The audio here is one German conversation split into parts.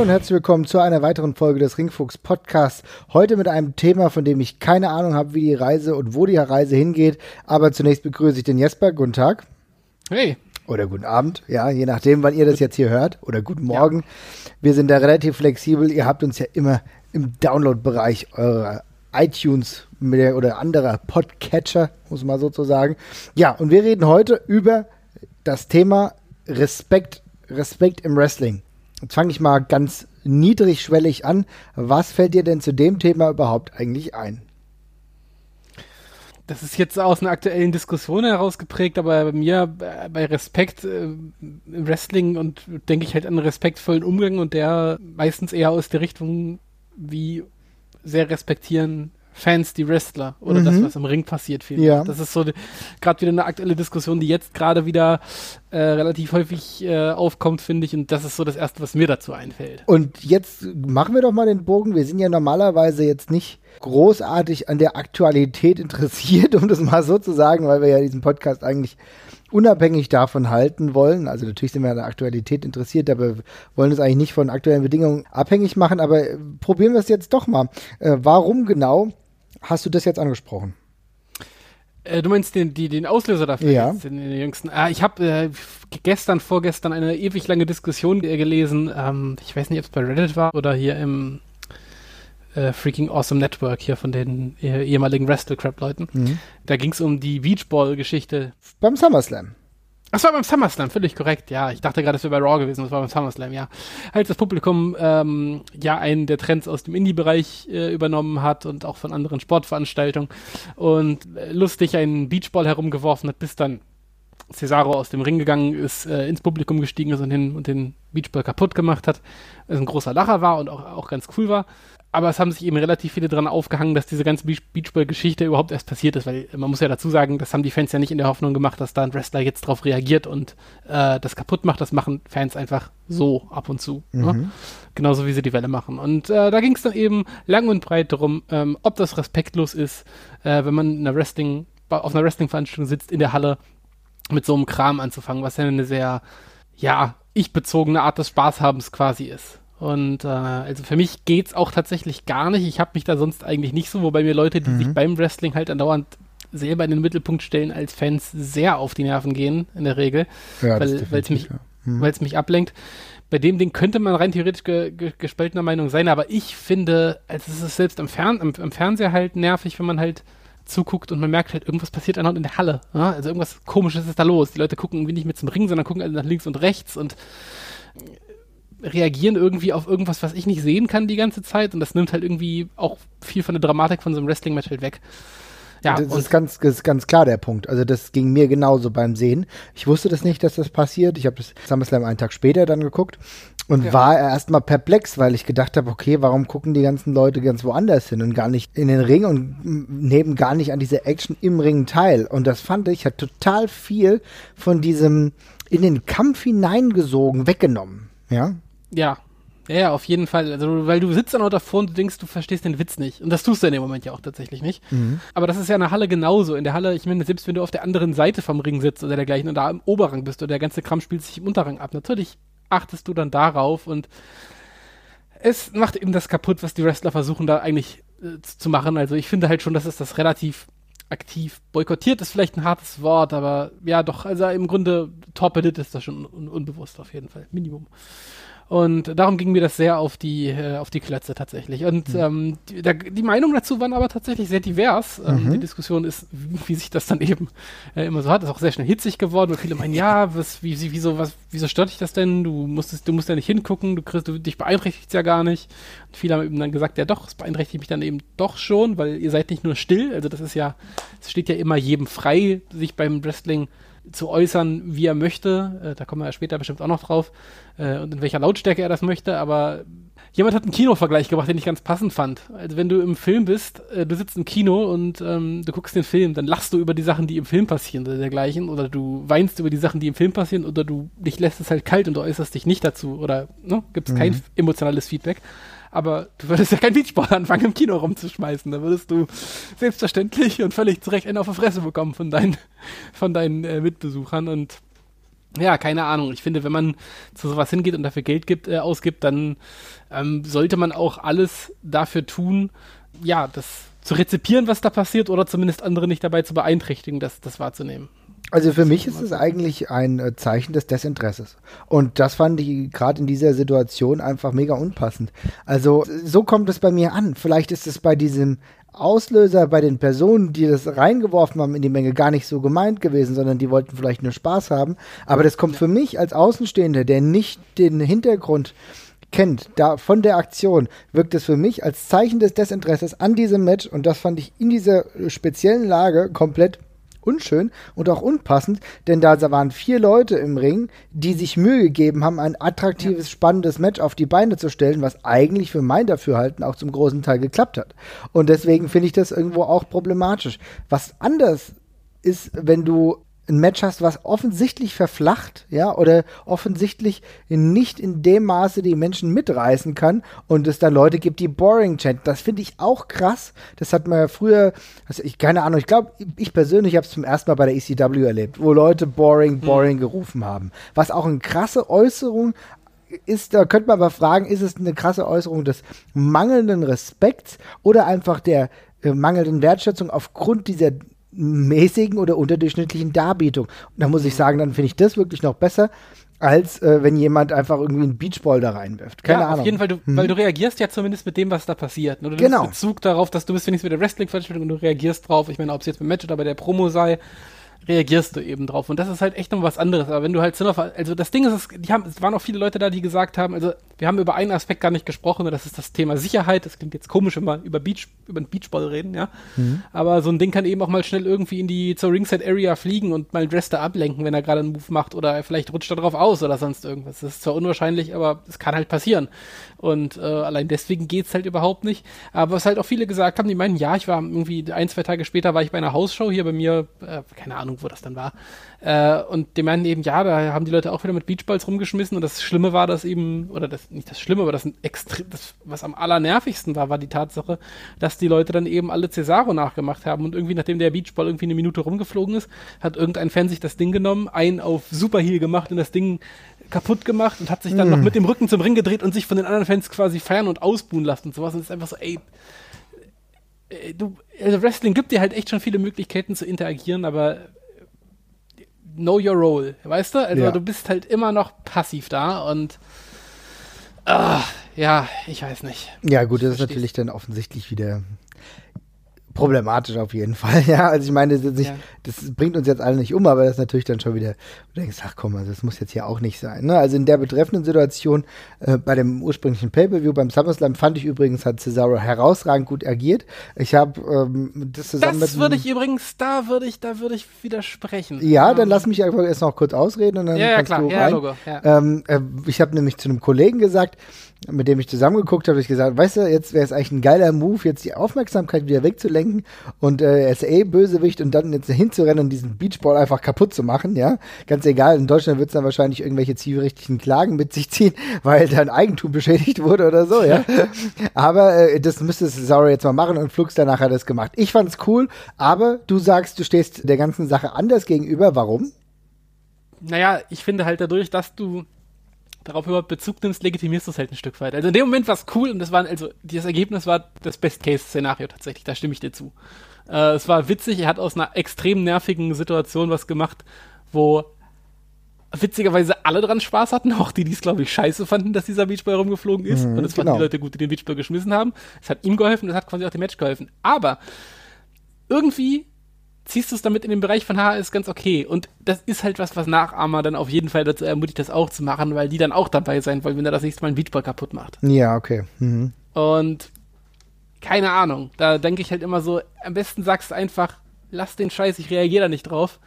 Hallo und herzlich willkommen zu einer weiteren Folge des Ringfuchs Podcasts. Heute mit einem Thema, von dem ich keine Ahnung habe, wie die Reise und wo die Reise hingeht. Aber zunächst begrüße ich den Jesper. Guten Tag. Hey. Oder guten Abend, ja, je nachdem, wann ihr das jetzt hier hört. Oder guten Morgen. Ja. Wir sind da relativ flexibel. Ihr habt uns ja immer im Download-Bereich eurer iTunes oder anderer Podcatcher, muss man sozusagen. Ja, und wir reden heute über das Thema Respekt, Respekt im Wrestling. Jetzt fange ich mal ganz niedrigschwellig an. Was fällt dir denn zu dem Thema überhaupt eigentlich ein? Das ist jetzt aus einer aktuellen Diskussion herausgeprägt, aber bei mir, äh, bei Respekt äh, Wrestling und denke ich halt an einen respektvollen Umgang und der meistens eher aus der Richtung, wie sehr respektieren Fans die Wrestler oder mhm. das, was im Ring passiert. Viel ja. Das ist so gerade wieder eine aktuelle Diskussion, die jetzt gerade wieder äh, relativ häufig äh, aufkommt, finde ich. Und das ist so das Erste, was mir dazu einfällt. Und jetzt machen wir doch mal den Bogen. Wir sind ja normalerweise jetzt nicht großartig an der Aktualität interessiert, um das mal so zu sagen, weil wir ja diesen Podcast eigentlich unabhängig davon halten wollen. Also natürlich sind wir an der Aktualität interessiert, aber wollen es eigentlich nicht von aktuellen Bedingungen abhängig machen. Aber probieren wir es jetzt doch mal. Äh, warum genau hast du das jetzt angesprochen? Äh, du meinst den, die, den Auslöser dafür? Ja. Jetzt, den, den jüngsten. Ah, ich habe äh, gestern, vorgestern eine ewig lange Diskussion gelesen. Ähm, ich weiß nicht, ob es bei Reddit war oder hier im äh, Freaking Awesome Network hier von den eh, ehemaligen Wrestle-Crap-Leuten. Mhm. Da ging es um die Beachball-Geschichte. Beim SummerSlam. Das war beim SummerSlam, völlig korrekt, ja. Ich dachte gerade, das wäre bei Raw gewesen, das war beim SummerSlam, ja. Als das Publikum ähm, ja einen der Trends aus dem Indie-Bereich äh, übernommen hat und auch von anderen Sportveranstaltungen und äh, lustig einen Beachball herumgeworfen hat, bis dann Cesaro aus dem Ring gegangen ist, äh, ins Publikum gestiegen ist und den, und den Beachball kaputt gemacht hat. Es ein großer Lacher war und auch, auch ganz cool war aber es haben sich eben relativ viele dran aufgehangen, dass diese ganze Beachball-Geschichte überhaupt erst passiert ist, weil man muss ja dazu sagen, das haben die Fans ja nicht in der Hoffnung gemacht, dass da ein Wrestler jetzt drauf reagiert und äh, das kaputt macht. Das machen Fans einfach so ab und zu. Ne? Mhm. Ne? Genauso wie sie die Welle machen. Und äh, da ging es dann eben lang und breit darum, ähm, ob das respektlos ist, äh, wenn man in einer Wrestling, auf einer Wrestling-Veranstaltung sitzt in der Halle mit so einem Kram anzufangen, was ja eine sehr, ja, ich-bezogene Art des Spaßhabens quasi ist. Und äh, also für mich geht's auch tatsächlich gar nicht. Ich habe mich da sonst eigentlich nicht so, wobei mir Leute, die mhm. sich beim Wrestling halt andauernd selber in den Mittelpunkt stellen, als Fans sehr auf die Nerven gehen, in der Regel. Ja, weil es mich, ja. mhm. mich ablenkt. Bei dem Ding könnte man rein theoretisch ge ge gespaltener Meinung sein, aber ich finde, also es ist selbst am, Fern am, am Fernseher halt nervig, wenn man halt zuguckt und man merkt halt, irgendwas passiert andauernd in der Halle. Ja? Also irgendwas komisches ist da los. Die Leute gucken irgendwie nicht mehr zum Ring, sondern gucken alle nach links und rechts und reagieren irgendwie auf irgendwas, was ich nicht sehen kann die ganze Zeit und das nimmt halt irgendwie auch viel von der Dramatik von so einem Wrestling-Match halt weg. Ja, das ist ganz, das ist ganz klar der Punkt. Also das ging mir genauso beim Sehen. Ich wusste das nicht, dass das passiert. Ich habe das SummerSlam einen Tag später dann geguckt und ja. war erstmal perplex, weil ich gedacht habe, okay, warum gucken die ganzen Leute ganz woanders hin und gar nicht in den Ring und nehmen gar nicht an dieser Action im Ring teil. Und das fand ich hat total viel von diesem in den Kampf hineingesogen weggenommen. Ja. Ja. Ja, auf jeden Fall. Also, weil du sitzt dann auch davor und du denkst, du verstehst den Witz nicht. Und das tust du in dem Moment ja auch tatsächlich nicht. Mhm. Aber das ist ja in der Halle genauso. In der Halle, ich meine, selbst wenn du auf der anderen Seite vom Ring sitzt oder dergleichen und da im Oberrang bist oder der ganze Kram spielt sich im Unterrang ab, natürlich achtest du dann darauf und es macht eben das kaputt, was die Wrestler versuchen da eigentlich äh, zu machen. Also ich finde halt schon, dass es das relativ aktiv boykottiert ist vielleicht ein hartes Wort, aber ja doch, also im Grunde torpediert ist das schon un unbewusst auf jeden Fall, Minimum. Und darum ging mir das sehr auf die, äh, auf die Klötze tatsächlich. Und mhm. ähm, die, da, die Meinungen dazu waren aber tatsächlich sehr divers. Ähm, mhm. Die Diskussion ist, wie sich das dann eben äh, immer so hat, ist auch sehr schnell hitzig geworden. Und viele meinen, ja, was, wie, wieso, was, wieso stört dich das denn? Du musstest, du musst ja nicht hingucken, du kriegst, du, dich beeinträchtigt ja gar nicht. Und viele haben eben dann gesagt, ja doch, es beeinträchtigt mich dann eben doch schon, weil ihr seid nicht nur still. Also das ist ja, es steht ja immer jedem frei, sich beim Wrestling zu äußern, wie er möchte. Äh, da kommen wir ja später bestimmt auch noch drauf. Äh, und in welcher Lautstärke er das möchte. Aber jemand hat einen Kinovergleich gemacht, den ich ganz passend fand. Also wenn du im Film bist, äh, du sitzt im Kino und ähm, du guckst den Film, dann lachst du über die Sachen, die im Film passieren oder dergleichen. Oder du weinst über die Sachen, die im Film passieren. Oder du dich lässt es halt kalt und du äußerst dich nicht dazu. Oder ne, gibt es mhm. kein emotionales Feedback aber du würdest ja kein Beachball anfangen, im Kino rumzuschmeißen. Da würdest du selbstverständlich und völlig zu Recht einen auf die Fresse bekommen von deinen, von deinen äh, Mitbesuchern. Und ja, keine Ahnung. Ich finde, wenn man zu sowas hingeht und dafür Geld gibt, äh, ausgibt, dann ähm, sollte man auch alles dafür tun, ja, das zu rezipieren, was da passiert, oder zumindest andere nicht dabei zu beeinträchtigen, das, das wahrzunehmen. Also für mich ist es eigentlich ein äh, Zeichen des Desinteresses. Und das fand ich gerade in dieser Situation einfach mega unpassend. Also so kommt es bei mir an. Vielleicht ist es bei diesem Auslöser, bei den Personen, die das reingeworfen haben in die Menge, gar nicht so gemeint gewesen, sondern die wollten vielleicht nur Spaß haben. Aber das kommt für mich als Außenstehender, der nicht den Hintergrund kennt, da von der Aktion, wirkt es für mich als Zeichen des Desinteresses an diesem Match und das fand ich in dieser speziellen Lage komplett unschön und auch unpassend, denn da waren vier Leute im Ring, die sich Mühe gegeben haben, ein attraktives, ja. spannendes Match auf die Beine zu stellen, was eigentlich für mein Dafürhalten auch zum großen Teil geklappt hat. Und deswegen finde ich das irgendwo auch problematisch. Was anders ist, wenn du ein Match hast, was offensichtlich verflacht, ja, oder offensichtlich nicht in dem Maße die Menschen mitreißen kann und es dann Leute gibt, die boring chat. Das finde ich auch krass. Das hat man ja früher, also ich keine Ahnung, ich glaube, ich persönlich habe es zum ersten Mal bei der ECW erlebt, wo Leute boring, hm. boring hm. gerufen haben. Was auch eine krasse Äußerung ist, da könnte man aber fragen, ist es eine krasse Äußerung des mangelnden Respekts oder einfach der äh, mangelnden Wertschätzung aufgrund dieser mäßigen oder unterdurchschnittlichen Darbietung. Und da muss ich sagen, dann finde ich das wirklich noch besser, als äh, wenn jemand einfach irgendwie einen Beachball da reinwirft. Keine ja, Ahnung. Auf jeden Fall, du, hm. weil du reagierst ja zumindest mit dem, was da passiert. Ne? Du genau. Bezug darauf, dass du bist wenigstens mit der Wrestling-Veranstaltung und du reagierst drauf. Ich meine, ob es jetzt beim Match oder bei der Promo sei, reagierst du eben drauf. Und das ist halt echt noch was anderes. Aber wenn du halt noch, also das Ding ist, es, die haben, es waren auch viele Leute da, die gesagt haben, also wir haben über einen Aspekt gar nicht gesprochen, und das ist das Thema Sicherheit. Das klingt jetzt komisch, wenn wir über Beach, über den Beachball reden, ja. Mhm. Aber so ein Ding kann eben auch mal schnell irgendwie in die zur Ringside Area fliegen und mal einen Wrestler ablenken, wenn er gerade einen Move macht oder vielleicht rutscht er drauf aus oder sonst irgendwas. Das ist zwar unwahrscheinlich, aber es kann halt passieren. Und äh, allein deswegen geht's halt überhaupt nicht. Aber was halt auch viele gesagt haben, die meinen, ja, ich war irgendwie ein, zwei Tage später war ich bei einer Hausshow hier bei mir, äh, keine Ahnung, wo das dann war. Äh, und die meinen eben, ja, da haben die Leute auch wieder mit Beachballs rumgeschmissen und das Schlimme war, dass eben, oder das nicht das Schlimme, aber das, extrem, das was am allernervigsten war, war die Tatsache, dass die Leute dann eben alle Cesaro nachgemacht haben und irgendwie, nachdem der Beachball irgendwie eine Minute rumgeflogen ist, hat irgendein Fan sich das Ding genommen, einen auf Superheal gemacht und das Ding kaputt gemacht und hat sich dann mm. noch mit dem Rücken zum Ring gedreht und sich von den anderen Fans quasi feiern und ausbuhen lassen und sowas. Und es ist einfach so, ey, äh, du, also Wrestling gibt dir halt echt schon viele Möglichkeiten zu interagieren, aber know your role, weißt du? Also ja. du bist halt immer noch passiv da und uh, ja, ich weiß nicht. Ja, gut, das ist natürlich dann offensichtlich wieder problematisch auf jeden Fall. Ja, also ich meine, das, nicht, ja. das, bringt uns jetzt alle nicht um, aber das ist natürlich dann schon wieder, du denkst, ach komm, also das muss jetzt hier auch nicht sein. Ne? Also in der betreffenden Situation äh, bei dem ursprünglichen Pay-Per-View beim SummerSlam fand ich übrigens, hat Cesaro herausragend gut agiert. Ich habe ähm, das zusammen Das würde ich übrigens, da würde ich, da würde ich widersprechen. Ja, dann lass mich einfach erst noch kurz ausreden und dann ja, ja, kannst klar. du rein. Ja, Logo. Ja. Ähm, äh, ich habe nämlich zu einem Kollegen gesagt, mit dem ich zusammengeguckt habe, habe ich gesagt, weißt du, jetzt wäre es eigentlich ein geiler Move, jetzt die Aufmerksamkeit wieder wegzulenken und äh, er ist eh Bösewicht und dann jetzt hinzurennen und diesen Beachball einfach kaputt zu machen, ja. Ganz egal, in Deutschland wird es dann wahrscheinlich irgendwelche zivilrechtlichen Klagen mit sich ziehen, weil dein Eigentum beschädigt wurde oder so, ja. aber äh, das müsste Cesaro jetzt mal machen und Flux danach hat es gemacht. Ich fand es cool, aber du sagst, du stehst der ganzen Sache anders gegenüber. Warum? Naja, ich finde halt dadurch, dass du darauf überhaupt Bezug nimmst, legitimierst du es halt ein Stück weit. Also in dem Moment war es cool und das war, also das Ergebnis war das Best-Case-Szenario tatsächlich, da stimme ich dir zu. Äh, es war witzig, er hat aus einer extrem nervigen Situation was gemacht, wo witzigerweise alle dran Spaß hatten, auch die, die es, glaube ich, scheiße fanden, dass dieser Beachball rumgeflogen ist. Mhm, und es fanden genau. die Leute gut, die den Beachball geschmissen haben. Es hat ihm geholfen, es hat quasi auch dem Match geholfen. Aber irgendwie ziehst du es damit in den Bereich von Haar, ist ganz okay. Und das ist halt was, was Nachahmer dann auf jeden Fall dazu ermutigt, das auch zu machen, weil die dann auch dabei sein wollen, wenn er das nächste Mal einen Beachball kaputt macht. Ja, okay. Mhm. Und keine Ahnung, da denke ich halt immer so, am besten sagst du einfach, lass den Scheiß, ich reagiere da nicht drauf.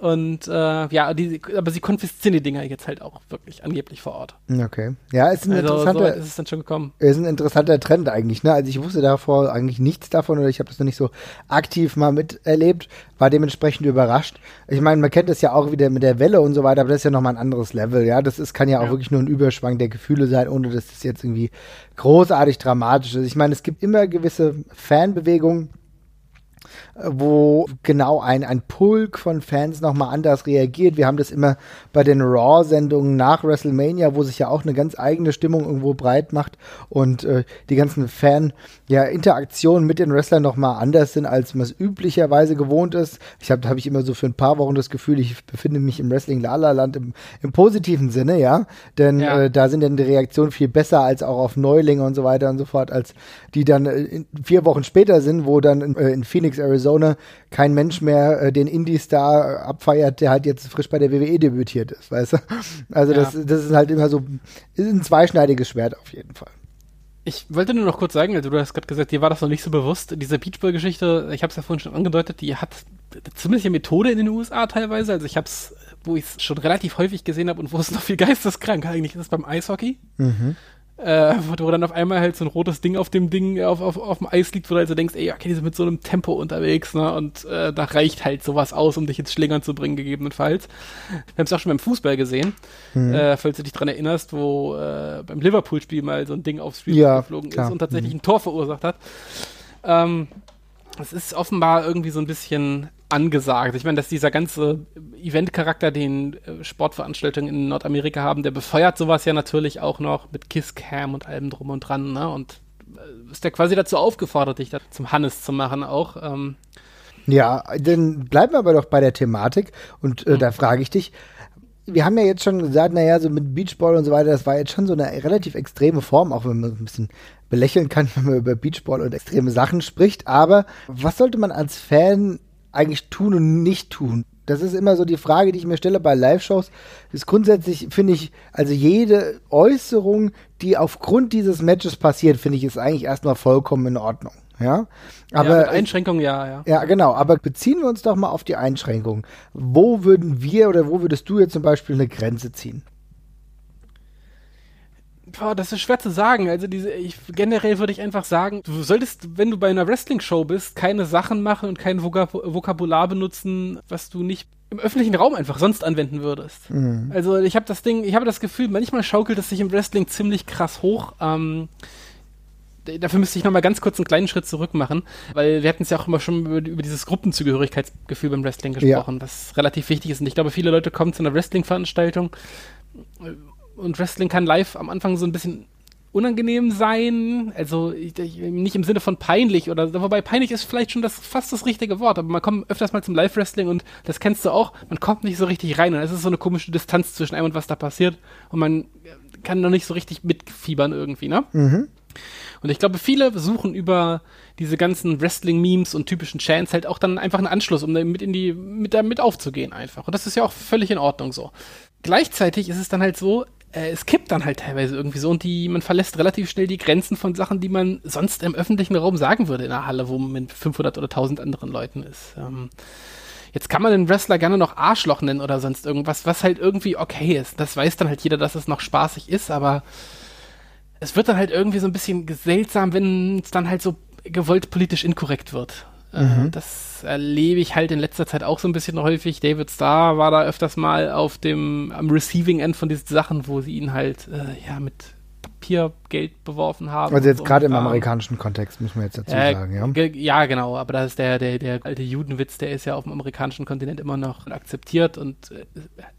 Und äh, ja, die, aber sie konfiszieren die Dinger jetzt halt auch wirklich angeblich vor Ort. Okay. Ja, ist ein also, interessanter. So ist es dann schon gekommen. Ist ein interessanter Trend eigentlich, ne? Also ich wusste davor eigentlich nichts davon oder ich habe das noch nicht so aktiv mal miterlebt, war dementsprechend überrascht. Ich meine, man kennt das ja auch wieder mit der Welle und so weiter, aber das ist ja nochmal ein anderes Level, ja. Das ist, kann ja auch ja. wirklich nur ein Überschwang der Gefühle sein, ohne dass das jetzt irgendwie großartig dramatisch ist. Ich meine, es gibt immer gewisse Fanbewegungen wo genau ein, ein Pulk von Fans nochmal anders reagiert. Wir haben das immer bei den Raw-Sendungen nach WrestleMania, wo sich ja auch eine ganz eigene Stimmung irgendwo breit macht und äh, die ganzen Fan-Interaktionen ja, mit den Wrestlern nochmal anders sind, als man es üblicherweise gewohnt ist. Ich habe hab ich immer so für ein paar Wochen das Gefühl, ich befinde mich im Wrestling-Lala-Land im, im, positiven Sinne, ja. Denn ja. Äh, da sind dann die Reaktionen viel besser als auch auf Neulinge und so weiter und so fort, als die dann äh, vier Wochen später sind, wo dann in, äh, in Phoenix, Arizona kein Mensch mehr äh, den Indie-Star abfeiert, der halt jetzt frisch bei der WWE debütiert ist, weißt du? Also ja. das, das ist halt immer so, ist ein zweischneidiges Schwert auf jeden Fall. Ich wollte nur noch kurz sagen, also du hast gerade gesagt, dir war das noch nicht so bewusst. Diese Beachball-Geschichte, ich habe es ja vorhin schon angedeutet, die hat eine ziemliche Methode in den USA teilweise. Also ich habe es, wo ich es schon relativ häufig gesehen habe und wo es noch viel geisteskrank eigentlich ist beim Eishockey. Mhm äh, wo dann auf einmal halt so ein rotes Ding auf dem Ding, auf, auf, auf dem Eis liegt, wo du also denkst, ey, okay, die sind mit so einem Tempo unterwegs, ne? Und äh, da reicht halt sowas aus, um dich ins Schlingern zu bringen, gegebenenfalls. Wir haben es auch schon beim Fußball gesehen, mhm. äh, falls du dich dran erinnerst, wo äh, beim Liverpool-Spiel mal so ein Ding aufs Spiel ja, geflogen klar. ist und tatsächlich mhm. ein Tor verursacht hat. Ähm, es ist offenbar irgendwie so ein bisschen angesagt. Ich meine, dass dieser ganze Event-Charakter, den äh, Sportveranstaltungen in Nordamerika haben, der befeuert sowas ja natürlich auch noch mit Kisscam und allem drum und dran, ne? Und äh, ist der quasi dazu aufgefordert, dich da zum Hannes zu machen auch. Ähm. Ja, dann bleiben wir aber doch bei der Thematik und äh, mhm. da frage ich dich, wir haben ja jetzt schon gesagt, naja, so mit Beachball und so weiter, das war jetzt schon so eine relativ extreme Form, auch wenn man ein bisschen belächeln kann, wenn man über Beachball und extreme Sachen spricht. Aber was sollte man als Fan eigentlich tun und nicht tun? Das ist immer so die Frage, die ich mir stelle bei Live-Shows. Ist grundsätzlich, finde ich, also jede Äußerung, die aufgrund dieses Matches passiert, finde ich, ist eigentlich erstmal vollkommen in Ordnung. Ja, aber ja, Einschränkungen, ja, ja. Ja, genau. Aber beziehen wir uns doch mal auf die Einschränkungen. Wo würden wir oder wo würdest du jetzt zum Beispiel eine Grenze ziehen? Boah, das ist schwer zu sagen. Also diese, ich, generell würde ich einfach sagen, du solltest, wenn du bei einer Wrestling-Show bist, keine Sachen machen und kein Vokab Vokabular benutzen, was du nicht im öffentlichen Raum einfach sonst anwenden würdest. Mhm. Also ich habe das Ding, ich habe das Gefühl, manchmal schaukelt es sich im Wrestling ziemlich krass hoch. Ähm, dafür müsste ich nochmal ganz kurz einen kleinen Schritt zurück machen, weil wir hatten es ja auch immer schon über, über dieses Gruppenzugehörigkeitsgefühl beim Wrestling gesprochen, ja. was relativ wichtig ist. Und ich glaube, viele Leute kommen zu einer Wrestling-Veranstaltung und Wrestling kann live am Anfang so ein bisschen unangenehm sein, also ich, ich, nicht im Sinne von peinlich oder wobei peinlich ist vielleicht schon das fast das richtige Wort, aber man kommt öfters mal zum Live Wrestling und das kennst du auch, man kommt nicht so richtig rein und es ist so eine komische Distanz zwischen einem und was da passiert und man kann noch nicht so richtig mitfiebern irgendwie, ne? Mhm. Und ich glaube, viele suchen über diese ganzen Wrestling-Memes und typischen Chants halt auch dann einfach einen Anschluss, um mit in die, mit damit aufzugehen einfach. Und das ist ja auch völlig in Ordnung so. Gleichzeitig ist es dann halt so, äh, es kippt dann halt teilweise irgendwie so und die, man verlässt relativ schnell die Grenzen von Sachen, die man sonst im öffentlichen Raum sagen würde in der Halle, wo man mit 500 oder 1000 anderen Leuten ist. Ähm, jetzt kann man den Wrestler gerne noch Arschloch nennen oder sonst irgendwas, was halt irgendwie okay ist. Das weiß dann halt jeder, dass es noch spaßig ist, aber es wird dann halt irgendwie so ein bisschen seltsam, wenn es dann halt so gewollt politisch inkorrekt wird. Äh, mhm. Das erlebe ich halt in letzter Zeit auch so ein bisschen häufig. David Starr war da öfters mal auf dem, am Receiving End von diesen Sachen, wo sie ihn halt, äh, ja, mit Papiergeld beworfen haben. Also jetzt gerade im amerikanischen Kontext, muss man jetzt dazu äh, sagen, ja. Ja, genau, aber da ist der, der, der alte Judenwitz, der ist ja auf dem amerikanischen Kontinent immer noch akzeptiert und äh,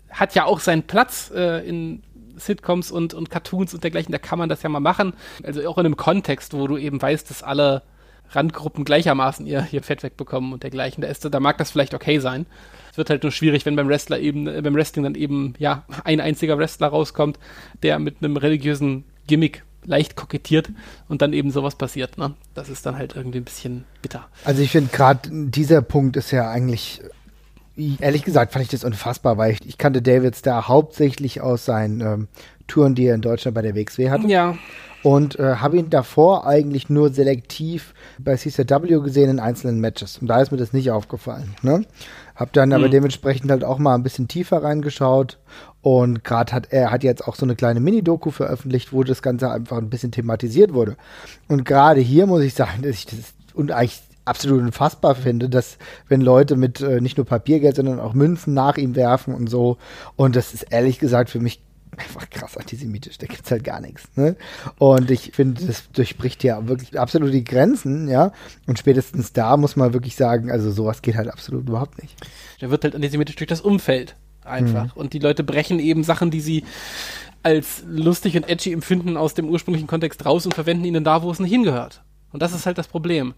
hat ja auch seinen Platz äh, in Sitcoms und, und Cartoons und dergleichen, da kann man das ja mal machen. Also auch in einem Kontext, wo du eben weißt, dass alle Randgruppen gleichermaßen ihr, ihr Fett wegbekommen und dergleichen. Da, ist, da mag das vielleicht okay sein. Es wird halt nur schwierig, wenn beim Wrestler eben, äh, beim Wrestling dann eben, ja, ein einziger Wrestler rauskommt, der mit einem religiösen Gimmick leicht kokettiert und dann eben sowas passiert. Ne? Das ist dann halt irgendwie ein bisschen bitter. Also ich finde gerade dieser Punkt ist ja eigentlich, ehrlich gesagt, fand ich das unfassbar, weil ich, ich kannte Davids da hauptsächlich aus seinen ähm, Touren, die er in Deutschland bei der WXW hatte. Ja und äh, habe ihn davor eigentlich nur selektiv bei CCW gesehen in einzelnen Matches. Und da ist mir das nicht aufgefallen. Ne? Hab dann mhm. aber dementsprechend halt auch mal ein bisschen tiefer reingeschaut und gerade hat er hat jetzt auch so eine kleine Mini-Doku veröffentlicht, wo das Ganze einfach ein bisschen thematisiert wurde. Und gerade hier muss ich sagen, dass ich das und eigentlich absolut unfassbar finde, dass wenn Leute mit äh, nicht nur Papiergeld, sondern auch Münzen nach ihm werfen und so. Und das ist ehrlich gesagt für mich einfach krass antisemitisch, da gibt's halt gar nichts. Ne? Und ich finde, das durchbricht ja wirklich absolut die Grenzen, ja. Und spätestens da muss man wirklich sagen, also sowas geht halt absolut überhaupt nicht. Der wird halt antisemitisch durch das Umfeld einfach. Mhm. Und die Leute brechen eben Sachen, die sie als lustig und edgy empfinden aus dem ursprünglichen Kontext raus und verwenden ihn dann da, wo es nicht hingehört. Und das ist halt das Problem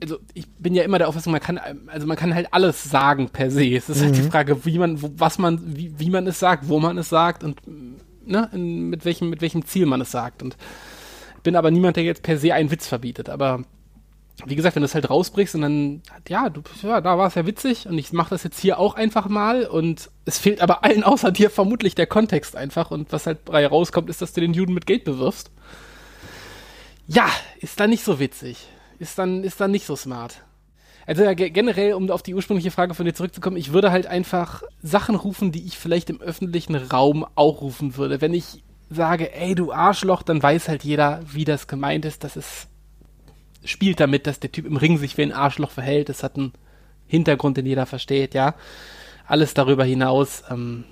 also ich bin ja immer der Auffassung, man kann, also man kann halt alles sagen per se. Es ist mhm. halt die mhm. Frage, wie man, wo, was man, wie, wie man es sagt, wo man es sagt und ne, in, mit welchem, mit welchem Ziel man es sagt. Und bin aber niemand, der jetzt per se einen Witz verbietet. Aber wie gesagt, wenn du es halt rausbrichst und dann, ja, du, ja, da war es ja witzig und ich mache das jetzt hier auch einfach mal und es fehlt aber allen außer dir vermutlich der Kontext einfach und was halt bei rauskommt, ist, dass du den Juden mit Geld bewirfst. Ja, ist dann nicht so witzig ist dann, ist dann nicht so smart. Also ja, generell, um auf die ursprüngliche Frage von dir zurückzukommen, ich würde halt einfach Sachen rufen, die ich vielleicht im öffentlichen Raum auch rufen würde. Wenn ich sage, ey, du Arschloch, dann weiß halt jeder, wie das gemeint ist. Das ist, spielt damit, dass der Typ im Ring sich wie ein Arschloch verhält. Das hat einen Hintergrund, den jeder versteht, ja. Alles darüber hinaus, ähm,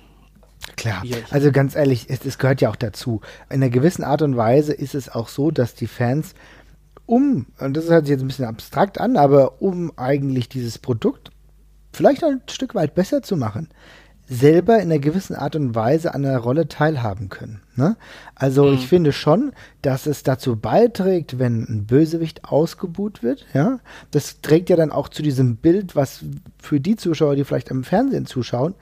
Klar, also ganz ehrlich, es, es, gehört ja auch dazu. In einer gewissen Art und Weise ist es auch so, dass die Fans um, und das hört sich jetzt ein bisschen abstrakt an, aber um eigentlich dieses Produkt vielleicht noch ein Stück weit besser zu machen, selber in einer gewissen Art und Weise an der Rolle teilhaben können. Ne? Also mhm. ich finde schon, dass es dazu beiträgt, wenn ein Bösewicht ausgebuht wird. Ja, das trägt ja dann auch zu diesem Bild, was für die Zuschauer, die vielleicht im Fernsehen zuschauen,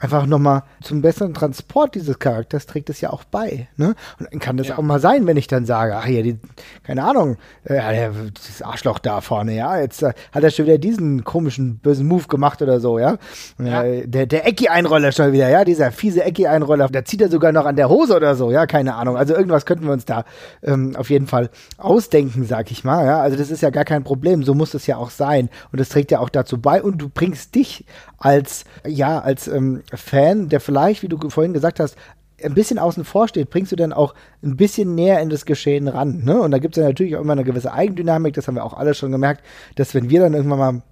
einfach nochmal zum besseren Transport dieses Charakters trägt es ja auch bei. Ne? Und dann kann das ja. auch mal sein, wenn ich dann sage, ach ja, die, keine Ahnung, äh, das Arschloch da vorne, ja, jetzt äh, hat er schon wieder diesen komischen bösen Move gemacht oder so, ja. ja. Äh, der der Ecki-Einroller schon wieder, ja, dieser fiese Ecki-Einroller, da zieht er sogar noch an der Hose oder so, ja, keine Ahnung. Also irgendwas könnten wir uns da ähm, auf jeden Fall ausdenken, sag ich mal, ja. Also das ist ja gar kein Problem, so muss es ja auch sein. Und das trägt ja auch dazu bei und du bringst dich als, ja, als ähm, Fan, der vielleicht, wie du vorhin gesagt hast, ein bisschen außen vor steht, bringst du dann auch ein bisschen näher in das Geschehen ran. Ne? Und da gibt es ja natürlich auch immer eine gewisse Eigendynamik, das haben wir auch alle schon gemerkt, dass wenn wir dann irgendwann mal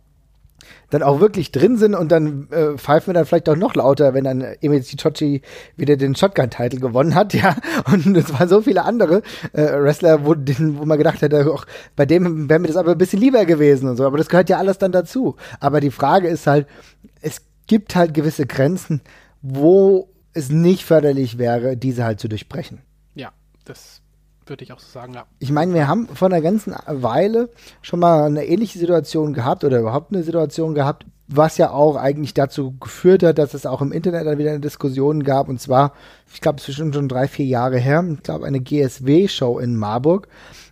dann auch wirklich drin sind und dann äh, pfeifen wir dann vielleicht auch noch lauter, wenn dann Emil Chichochi wieder den Shotgun-Title gewonnen hat, ja. Und es waren so viele andere äh, Wrestler, wo, den, wo man gedacht hätte, auch bei dem wäre mir das aber ein bisschen lieber gewesen und so. Aber das gehört ja alles dann dazu. Aber die Frage ist halt, es gibt halt gewisse Grenzen, wo es nicht förderlich wäre, diese halt zu durchbrechen. Ja, das würde ich auch so sagen, ja. Ich meine, wir haben vor einer ganzen Weile schon mal eine ähnliche Situation gehabt oder überhaupt eine Situation gehabt, was ja auch eigentlich dazu geführt hat, dass es auch im Internet dann wieder eine Diskussion gab. Und zwar, ich glaube, es ist schon drei, vier Jahre her, ich glaube, eine GSW-Show in Marburg,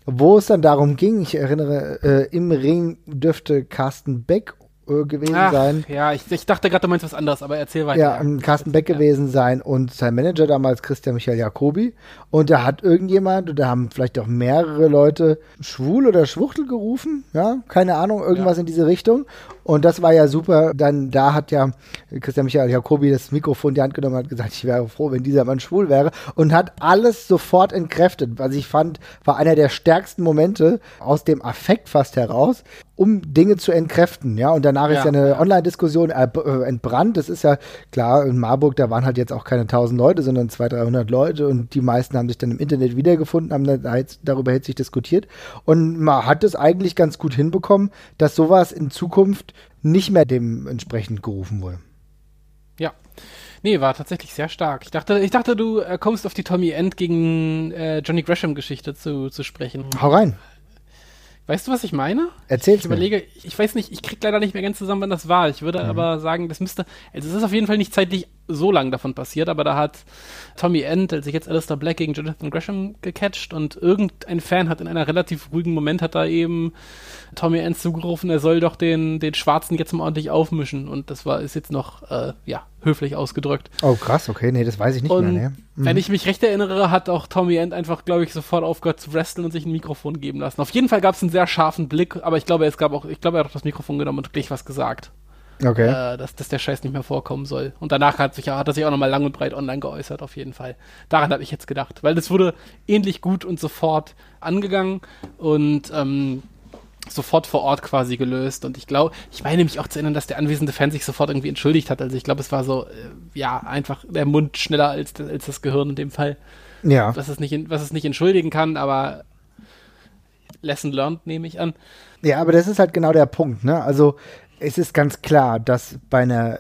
wo es dann darum ging, ich erinnere, äh, im Ring dürfte Carsten Beck äh, gewesen Ach, sein. Ja, ich, ich dachte gerade, du meinst was anderes, aber erzähl weiter. Ja, ja. Carsten Beck ja. gewesen sein und sein Manager damals Christian Michael Jacobi. Und da hat irgendjemand, oder haben vielleicht auch mehrere Leute schwul oder schwuchtel gerufen, ja, keine Ahnung, irgendwas ja. in diese Richtung. Und das war ja super. Dann da hat ja Christian Michael Jacobi das Mikrofon in die Hand genommen und hat gesagt, ich wäre froh, wenn dieser Mann schwul wäre. Und hat alles sofort entkräftet. Was ich fand, war einer der stärksten Momente aus dem Affekt fast heraus, um Dinge zu entkräften. Ja, und danach ja, ist ja eine Online-Diskussion äh, äh, entbrannt. Das ist ja klar, in Marburg, da waren halt jetzt auch keine tausend Leute, sondern 200, 300 Leute. Und die meisten haben sich dann im Internet wiedergefunden, haben dann darüber hitzig diskutiert. Und man hat es eigentlich ganz gut hinbekommen, dass sowas in Zukunft nicht mehr dementsprechend gerufen wurde. Ja. Nee, war tatsächlich sehr stark. Ich dachte, ich dachte, du äh, kommst auf die Tommy End gegen äh, Johnny Gresham Geschichte zu, zu sprechen. Hau rein. Weißt du, was ich meine? Erzähl Ich überlege, ich, ich weiß nicht, ich krieg leider nicht mehr ganz zusammen, wann das war. Ich würde mhm. aber sagen, das müsste, also es ist auf jeden Fall nicht zeitlich so lang davon passiert, aber da hat Tommy End, als sich jetzt Alistair Black gegen Jonathan Gresham gecatcht und irgendein Fan hat in einer relativ ruhigen Moment hat da eben Tommy End zugerufen, er soll doch den, den Schwarzen jetzt mal ordentlich aufmischen und das war, ist jetzt noch, äh, ja, höflich ausgedrückt. Oh krass, okay, nee, das weiß ich nicht und mehr. Nee. Mhm. Wenn ich mich recht erinnere, hat auch Tommy End einfach, glaube ich, sofort aufgehört zu wresteln und sich ein Mikrofon geben lassen. Auf jeden Fall gab es einen sehr scharfen Blick, aber ich glaube, es gab auch, ich glaube, er hat auch das Mikrofon genommen und gleich was gesagt. Okay. Äh, dass, dass der Scheiß nicht mehr vorkommen soll. Und danach hat, sich, hat er sich auch nochmal lang und breit online geäußert, auf jeden Fall. Daran habe ich jetzt gedacht. Weil das wurde ähnlich gut und sofort angegangen. Und ähm, sofort vor Ort quasi gelöst. Und ich glaube, ich meine mich auch zu erinnern, dass der anwesende Fan sich sofort irgendwie entschuldigt hat. Also ich glaube, es war so, äh, ja, einfach der Mund schneller als, als das Gehirn in dem Fall. Ja. Was es nicht, was es nicht entschuldigen kann, aber Lesson learned, nehme ich an. Ja, aber das ist halt genau der Punkt, ne? Also es ist ganz klar, dass bei einer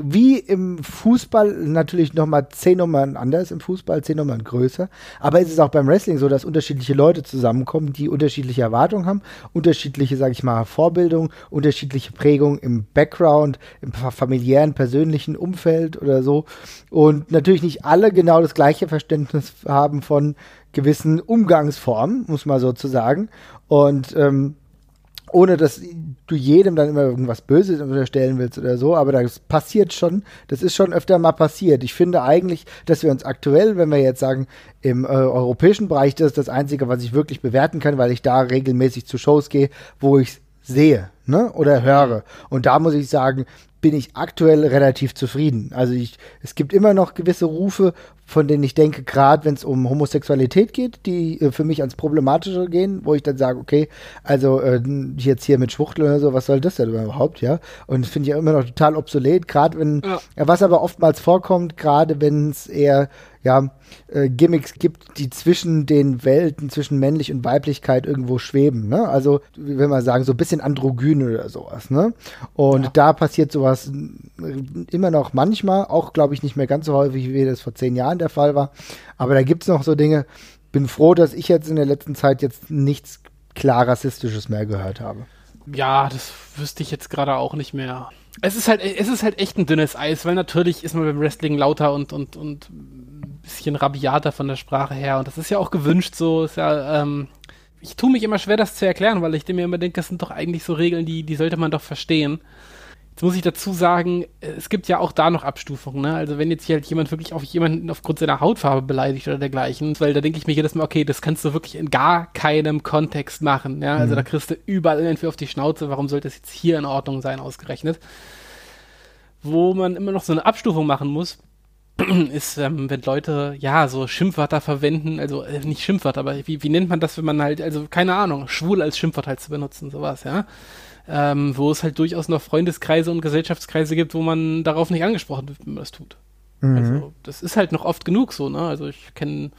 wie im Fußball natürlich nochmal zehn Nummern anders im Fußball, zehn Nummern größer. Aber es ist auch beim Wrestling so, dass unterschiedliche Leute zusammenkommen, die unterschiedliche Erwartungen haben, unterschiedliche, sag ich mal, Vorbildung, unterschiedliche Prägung im Background, im familiären, persönlichen Umfeld oder so. Und natürlich nicht alle genau das gleiche Verständnis haben von gewissen Umgangsformen, muss man so zu sagen. Und ähm, ohne dass du jedem dann immer irgendwas Böses unterstellen willst oder so, aber das passiert schon, das ist schon öfter mal passiert. Ich finde eigentlich, dass wir uns aktuell, wenn wir jetzt sagen, im äh, europäischen Bereich, das ist das Einzige, was ich wirklich bewerten kann, weil ich da regelmäßig zu Shows gehe, wo ich sehe ne, oder höre. Und da muss ich sagen, bin ich aktuell relativ zufrieden. Also ich, es gibt immer noch gewisse Rufe, von denen ich denke, gerade wenn es um Homosexualität geht, die äh, für mich ans Problematische gehen, wo ich dann sage, okay, also äh, jetzt hier mit Schwuchtel oder so, was soll das denn überhaupt, ja? Und das finde ich ja immer noch total obsolet, gerade wenn, ja. was aber oftmals vorkommt, gerade wenn es eher ja, äh, Gimmicks gibt, die zwischen den Welten, zwischen männlich und Weiblichkeit irgendwo schweben. Ne? Also, will man sagen, so ein bisschen androgyn oder sowas. Ne? Und ja. da passiert sowas immer noch manchmal, auch glaube ich nicht mehr ganz so häufig, wie das vor zehn Jahren der Fall war. Aber da gibt es noch so Dinge. Bin froh, dass ich jetzt in der letzten Zeit jetzt nichts klar Rassistisches mehr gehört habe. Ja, das wüsste ich jetzt gerade auch nicht mehr. Es ist halt, es ist halt echt ein dünnes Eis, weil natürlich ist man beim Wrestling lauter und, und, und bisschen rabiater von der Sprache her. Und das ist ja auch gewünscht so. Ist ja, ähm, ich tue mich immer schwer, das zu erklären, weil ich mir immer denke, das sind doch eigentlich so Regeln, die, die sollte man doch verstehen. Jetzt muss ich dazu sagen, es gibt ja auch da noch Abstufungen. Ne? Also wenn jetzt hier halt jemand wirklich auf jemanden aufgrund seiner Hautfarbe beleidigt oder dergleichen, weil da denke ich mir jedes Mal, okay, das kannst du wirklich in gar keinem Kontext machen. Ja? Also mhm. da kriegst du überall irgendwie auf die Schnauze. Warum sollte es jetzt hier in Ordnung sein, ausgerechnet? Wo man immer noch so eine Abstufung machen muss, ist, ähm, wenn Leute, ja, so Schimpfwörter verwenden, also äh, nicht Schimpfwörter, aber wie, wie nennt man das, wenn man halt, also keine Ahnung, schwul als Schimpfwort halt zu benutzen, sowas, ja. Ähm, wo es halt durchaus noch Freundeskreise und Gesellschaftskreise gibt, wo man darauf nicht angesprochen wird, wenn man das tut. Mhm. Also, das ist halt noch oft genug so, ne? Also ich kenne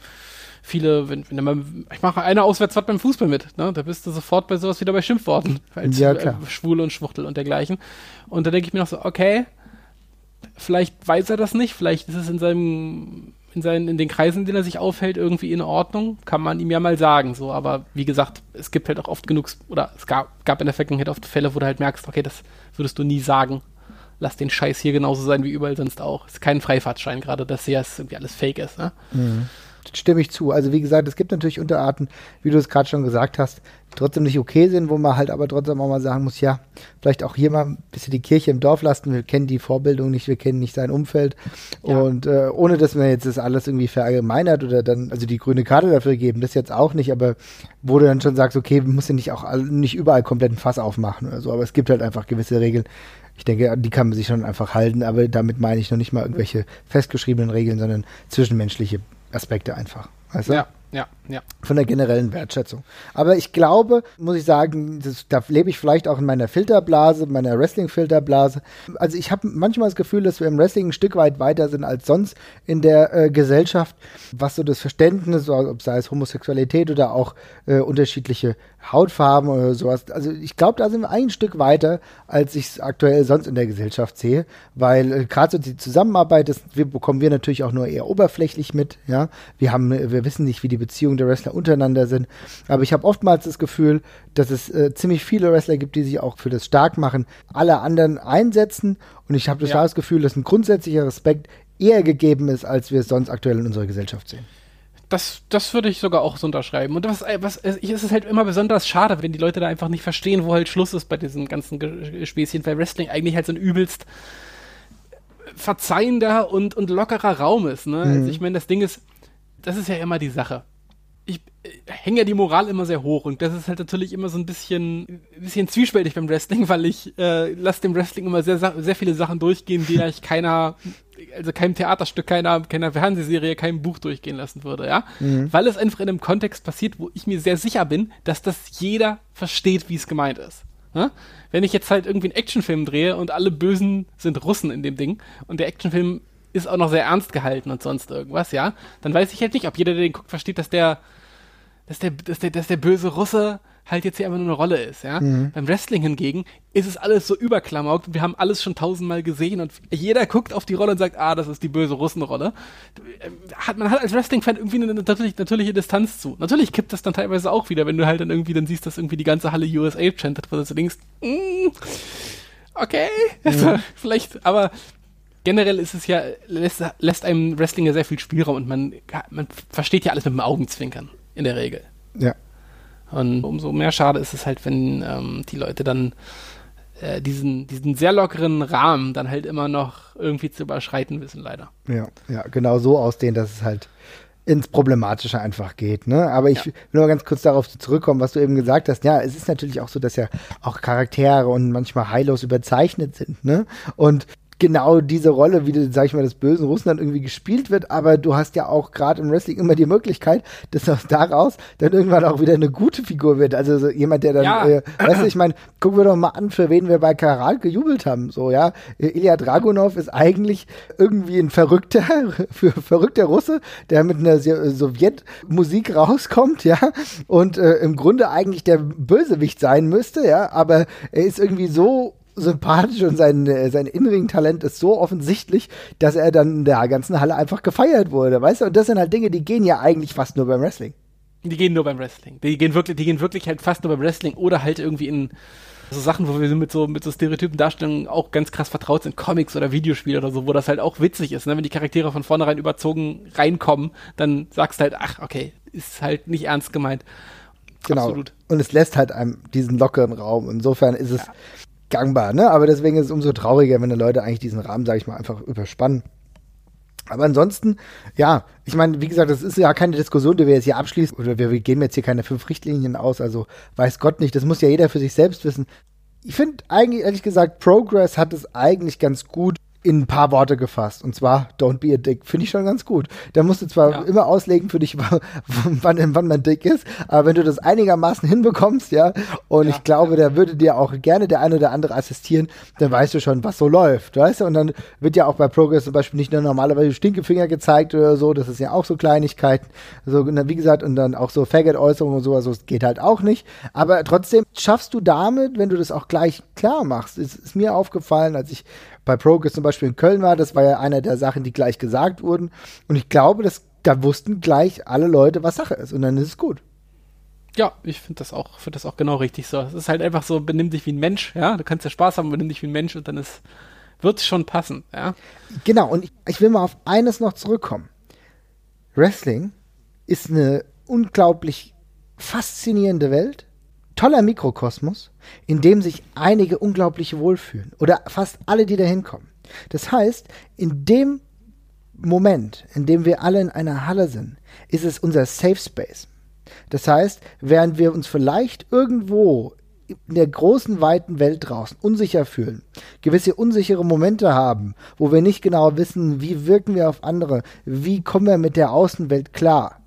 viele, wenn, wenn man, ich mache eine Auswärtsfahrt beim Fußball mit, ne? Da bist du sofort bei sowas wieder bei Schimpfworten, als ja, äh, Schwule und Schwuchtel und dergleichen. Und da denke ich mir noch so, okay, Vielleicht weiß er das nicht, vielleicht ist es in seinem, in seinen, in den Kreisen, in denen er sich aufhält, irgendwie in Ordnung. Kann man ihm ja mal sagen, so. Aber wie gesagt, es gibt halt auch oft genug, oder es gab, gab in der Vergangenheit oft Fälle, wo du halt merkst, okay, das würdest du nie sagen. Lass den Scheiß hier genauso sein wie überall sonst auch. Ist kein Freifahrtschein gerade, dass hier irgendwie alles fake ist, ne? Mhm stimme ich zu. Also wie gesagt, es gibt natürlich Unterarten, wie du es gerade schon gesagt hast, die trotzdem nicht okay sind, wo man halt aber trotzdem auch mal sagen muss, ja, vielleicht auch hier mal ein bisschen die Kirche im Dorf lassen. Wir kennen die Vorbildung nicht, wir kennen nicht sein Umfeld. Ja. Und äh, ohne dass man jetzt das alles irgendwie verallgemeinert oder dann, also die grüne Karte dafür geben, das jetzt auch nicht, aber wo du dann schon sagst, okay, wir müssen nicht auch nicht überall komplett ein Fass aufmachen oder so, aber es gibt halt einfach gewisse Regeln. Ich denke, die kann man sich schon einfach halten, aber damit meine ich noch nicht mal irgendwelche festgeschriebenen Regeln, sondern zwischenmenschliche Aspekte einfach. Weißt du? Ja, ja, ja. Von der generellen Wertschätzung. Aber ich glaube, muss ich sagen, das, da lebe ich vielleicht auch in meiner Filterblase, meiner Wrestling-Filterblase. Also ich habe manchmal das Gefühl, dass wir im Wrestling ein Stück weit weiter sind als sonst in der äh, Gesellschaft, was so das Verständnis, ob sei es Homosexualität oder auch äh, unterschiedliche Hautfarben oder sowas. Also ich glaube, da sind wir ein Stück weiter, als ich es aktuell sonst in der Gesellschaft sehe, weil äh, gerade so die Zusammenarbeit, das wir, bekommen wir natürlich auch nur eher oberflächlich mit. Ja, wir haben, wir wissen nicht, wie die Beziehungen der Wrestler untereinander sind, aber ich habe oftmals das Gefühl, dass es äh, ziemlich viele Wrestler gibt, die sich auch für das Starkmachen aller anderen einsetzen und ich habe das, ja. das Gefühl, dass ein grundsätzlicher Respekt eher gegeben ist, als wir es sonst aktuell in unserer Gesellschaft sehen. Das, das würde ich sogar auch so unterschreiben. Und was, was ist es halt immer besonders schade, wenn die Leute da einfach nicht verstehen, wo halt Schluss ist bei diesen ganzen Späßchen, weil Wrestling eigentlich halt so ein übelst verzeihender und, und lockerer Raum ist. Ne? Mhm. Also ich meine, das Ding ist, das ist ja immer die Sache. Ich äh, hänge ja die Moral immer sehr hoch und das ist halt natürlich immer so ein bisschen, bisschen zwiespältig beim Wrestling, weil ich äh, lasse dem Wrestling immer sehr, sehr viele Sachen durchgehen, die eigentlich keiner also keinem Theaterstück, keiner, keiner Fernsehserie, keinem Buch durchgehen lassen würde, ja. Mhm. Weil es einfach in einem Kontext passiert, wo ich mir sehr sicher bin, dass das jeder versteht, wie es gemeint ist. Ja? Wenn ich jetzt halt irgendwie einen Actionfilm drehe und alle Bösen sind Russen in dem Ding und der Actionfilm ist auch noch sehr ernst gehalten und sonst irgendwas, ja, dann weiß ich halt nicht, ob jeder, der den guckt, versteht, dass der, dass der, dass der, dass der böse Russe halt jetzt hier einfach nur eine Rolle ist, ja. Mhm. Beim Wrestling hingegen ist es alles so überklamaukt wir haben alles schon tausendmal gesehen und jeder guckt auf die Rolle und sagt, ah, das ist die böse Russenrolle. Hat, man hat als Wrestling-Fan irgendwie eine natürlich, natürliche Distanz zu. Natürlich kippt das dann teilweise auch wieder, wenn du halt dann irgendwie dann siehst, dass irgendwie die ganze Halle USA chantet, wo du denkst, mm, okay, mhm. vielleicht, aber generell ist es ja, lässt, lässt einem Wrestling ja sehr viel Spielraum und man, man versteht ja alles mit dem Augenzwinkern, in der Regel. Ja. Und umso mehr schade ist es halt, wenn ähm, die Leute dann äh, diesen, diesen sehr lockeren Rahmen dann halt immer noch irgendwie zu überschreiten wissen, leider. Ja, ja, genau so ausdehnen, dass es halt ins Problematische einfach geht. Ne? Aber ich ja. will nur ganz kurz darauf zurückkommen, was du eben gesagt hast. Ja, es ist natürlich auch so, dass ja auch Charaktere und manchmal heillos überzeichnet sind. Ne? Und genau diese Rolle, wie du, sag ich mal, des bösen Russen dann irgendwie gespielt wird, aber du hast ja auch gerade im Wrestling immer die Möglichkeit, dass aus daraus dann irgendwann auch wieder eine gute Figur wird. Also so jemand, der dann, ja. äh, weißt du, ich meine, gucken wir doch mal an, für wen wir bei Karal gejubelt haben. So, ja. Ilya Dragunov ist eigentlich irgendwie ein verrückter, für verrückter Russe, der mit einer Sowjetmusik rauskommt, ja, und äh, im Grunde eigentlich der Bösewicht sein müsste, ja, aber er ist irgendwie so sympathisch und sein, äh, sein Innenring-Talent ist so offensichtlich, dass er dann in der ganzen Halle einfach gefeiert wurde, weißt du? Und das sind halt Dinge, die gehen ja eigentlich fast nur beim Wrestling. Die gehen nur beim Wrestling. Die gehen wirklich, die gehen wirklich halt fast nur beim Wrestling oder halt irgendwie in so Sachen, wo wir mit so, mit so stereotypen Darstellungen auch ganz krass vertraut sind, Comics oder Videospiele oder so, wo das halt auch witzig ist, ne? Wenn die Charaktere von vornherein überzogen reinkommen, dann sagst du halt, ach, okay, ist halt nicht ernst gemeint. Genau. Absolut. Und es lässt halt einem diesen lockeren Raum. Insofern ist es, ja gangbar, ne? Aber deswegen ist es umso trauriger, wenn die Leute eigentlich diesen Rahmen, sage ich mal, einfach überspannen. Aber ansonsten, ja, ich meine, wie gesagt, das ist ja keine Diskussion, die wir jetzt hier abschließen, oder wir, wir geben jetzt hier keine fünf Richtlinien aus, also weiß Gott nicht, das muss ja jeder für sich selbst wissen. Ich finde eigentlich, ehrlich gesagt, Progress hat es eigentlich ganz gut in ein paar Worte gefasst. Und zwar, don't be a dick. Finde ich schon ganz gut. Da musst du zwar ja. immer auslegen für dich, wann, wann man dick ist, aber wenn du das einigermaßen hinbekommst, ja, und ja, ich glaube, da würde dir auch gerne der eine oder andere assistieren, dann weißt du schon, was so läuft, weißt du? Und dann wird ja auch bei Progress zum Beispiel nicht nur normalerweise Stinkefinger gezeigt oder so, das ist ja auch so Kleinigkeiten. So, wie gesagt, und dann auch so Faggot-Äußerungen und so, also es geht halt auch nicht. Aber trotzdem schaffst du damit, wenn du das auch gleich klar machst, ist, ist mir aufgefallen, als ich bei Progress zum Beispiel in Köln war, das war ja eine der Sachen, die gleich gesagt wurden. Und ich glaube, dass, da wussten gleich alle Leute, was Sache ist. Und dann ist es gut. Ja, ich finde das auch, finde das auch genau richtig so. Es ist halt einfach so, benimm dich wie ein Mensch, ja. Du kannst ja Spaß haben, benimm dich wie ein Mensch und dann ist, wird es schon passen, ja. Genau, und ich, ich will mal auf eines noch zurückkommen. Wrestling ist eine unglaublich faszinierende Welt toller Mikrokosmos, in dem sich einige unglaublich wohlfühlen oder fast alle, die da hinkommen. Das heißt, in dem Moment, in dem wir alle in einer Halle sind, ist es unser Safe Space. Das heißt, während wir uns vielleicht irgendwo in der großen, weiten Welt draußen unsicher fühlen, gewisse unsichere Momente haben, wo wir nicht genau wissen, wie wirken wir auf andere, wie kommen wir mit der Außenwelt klar,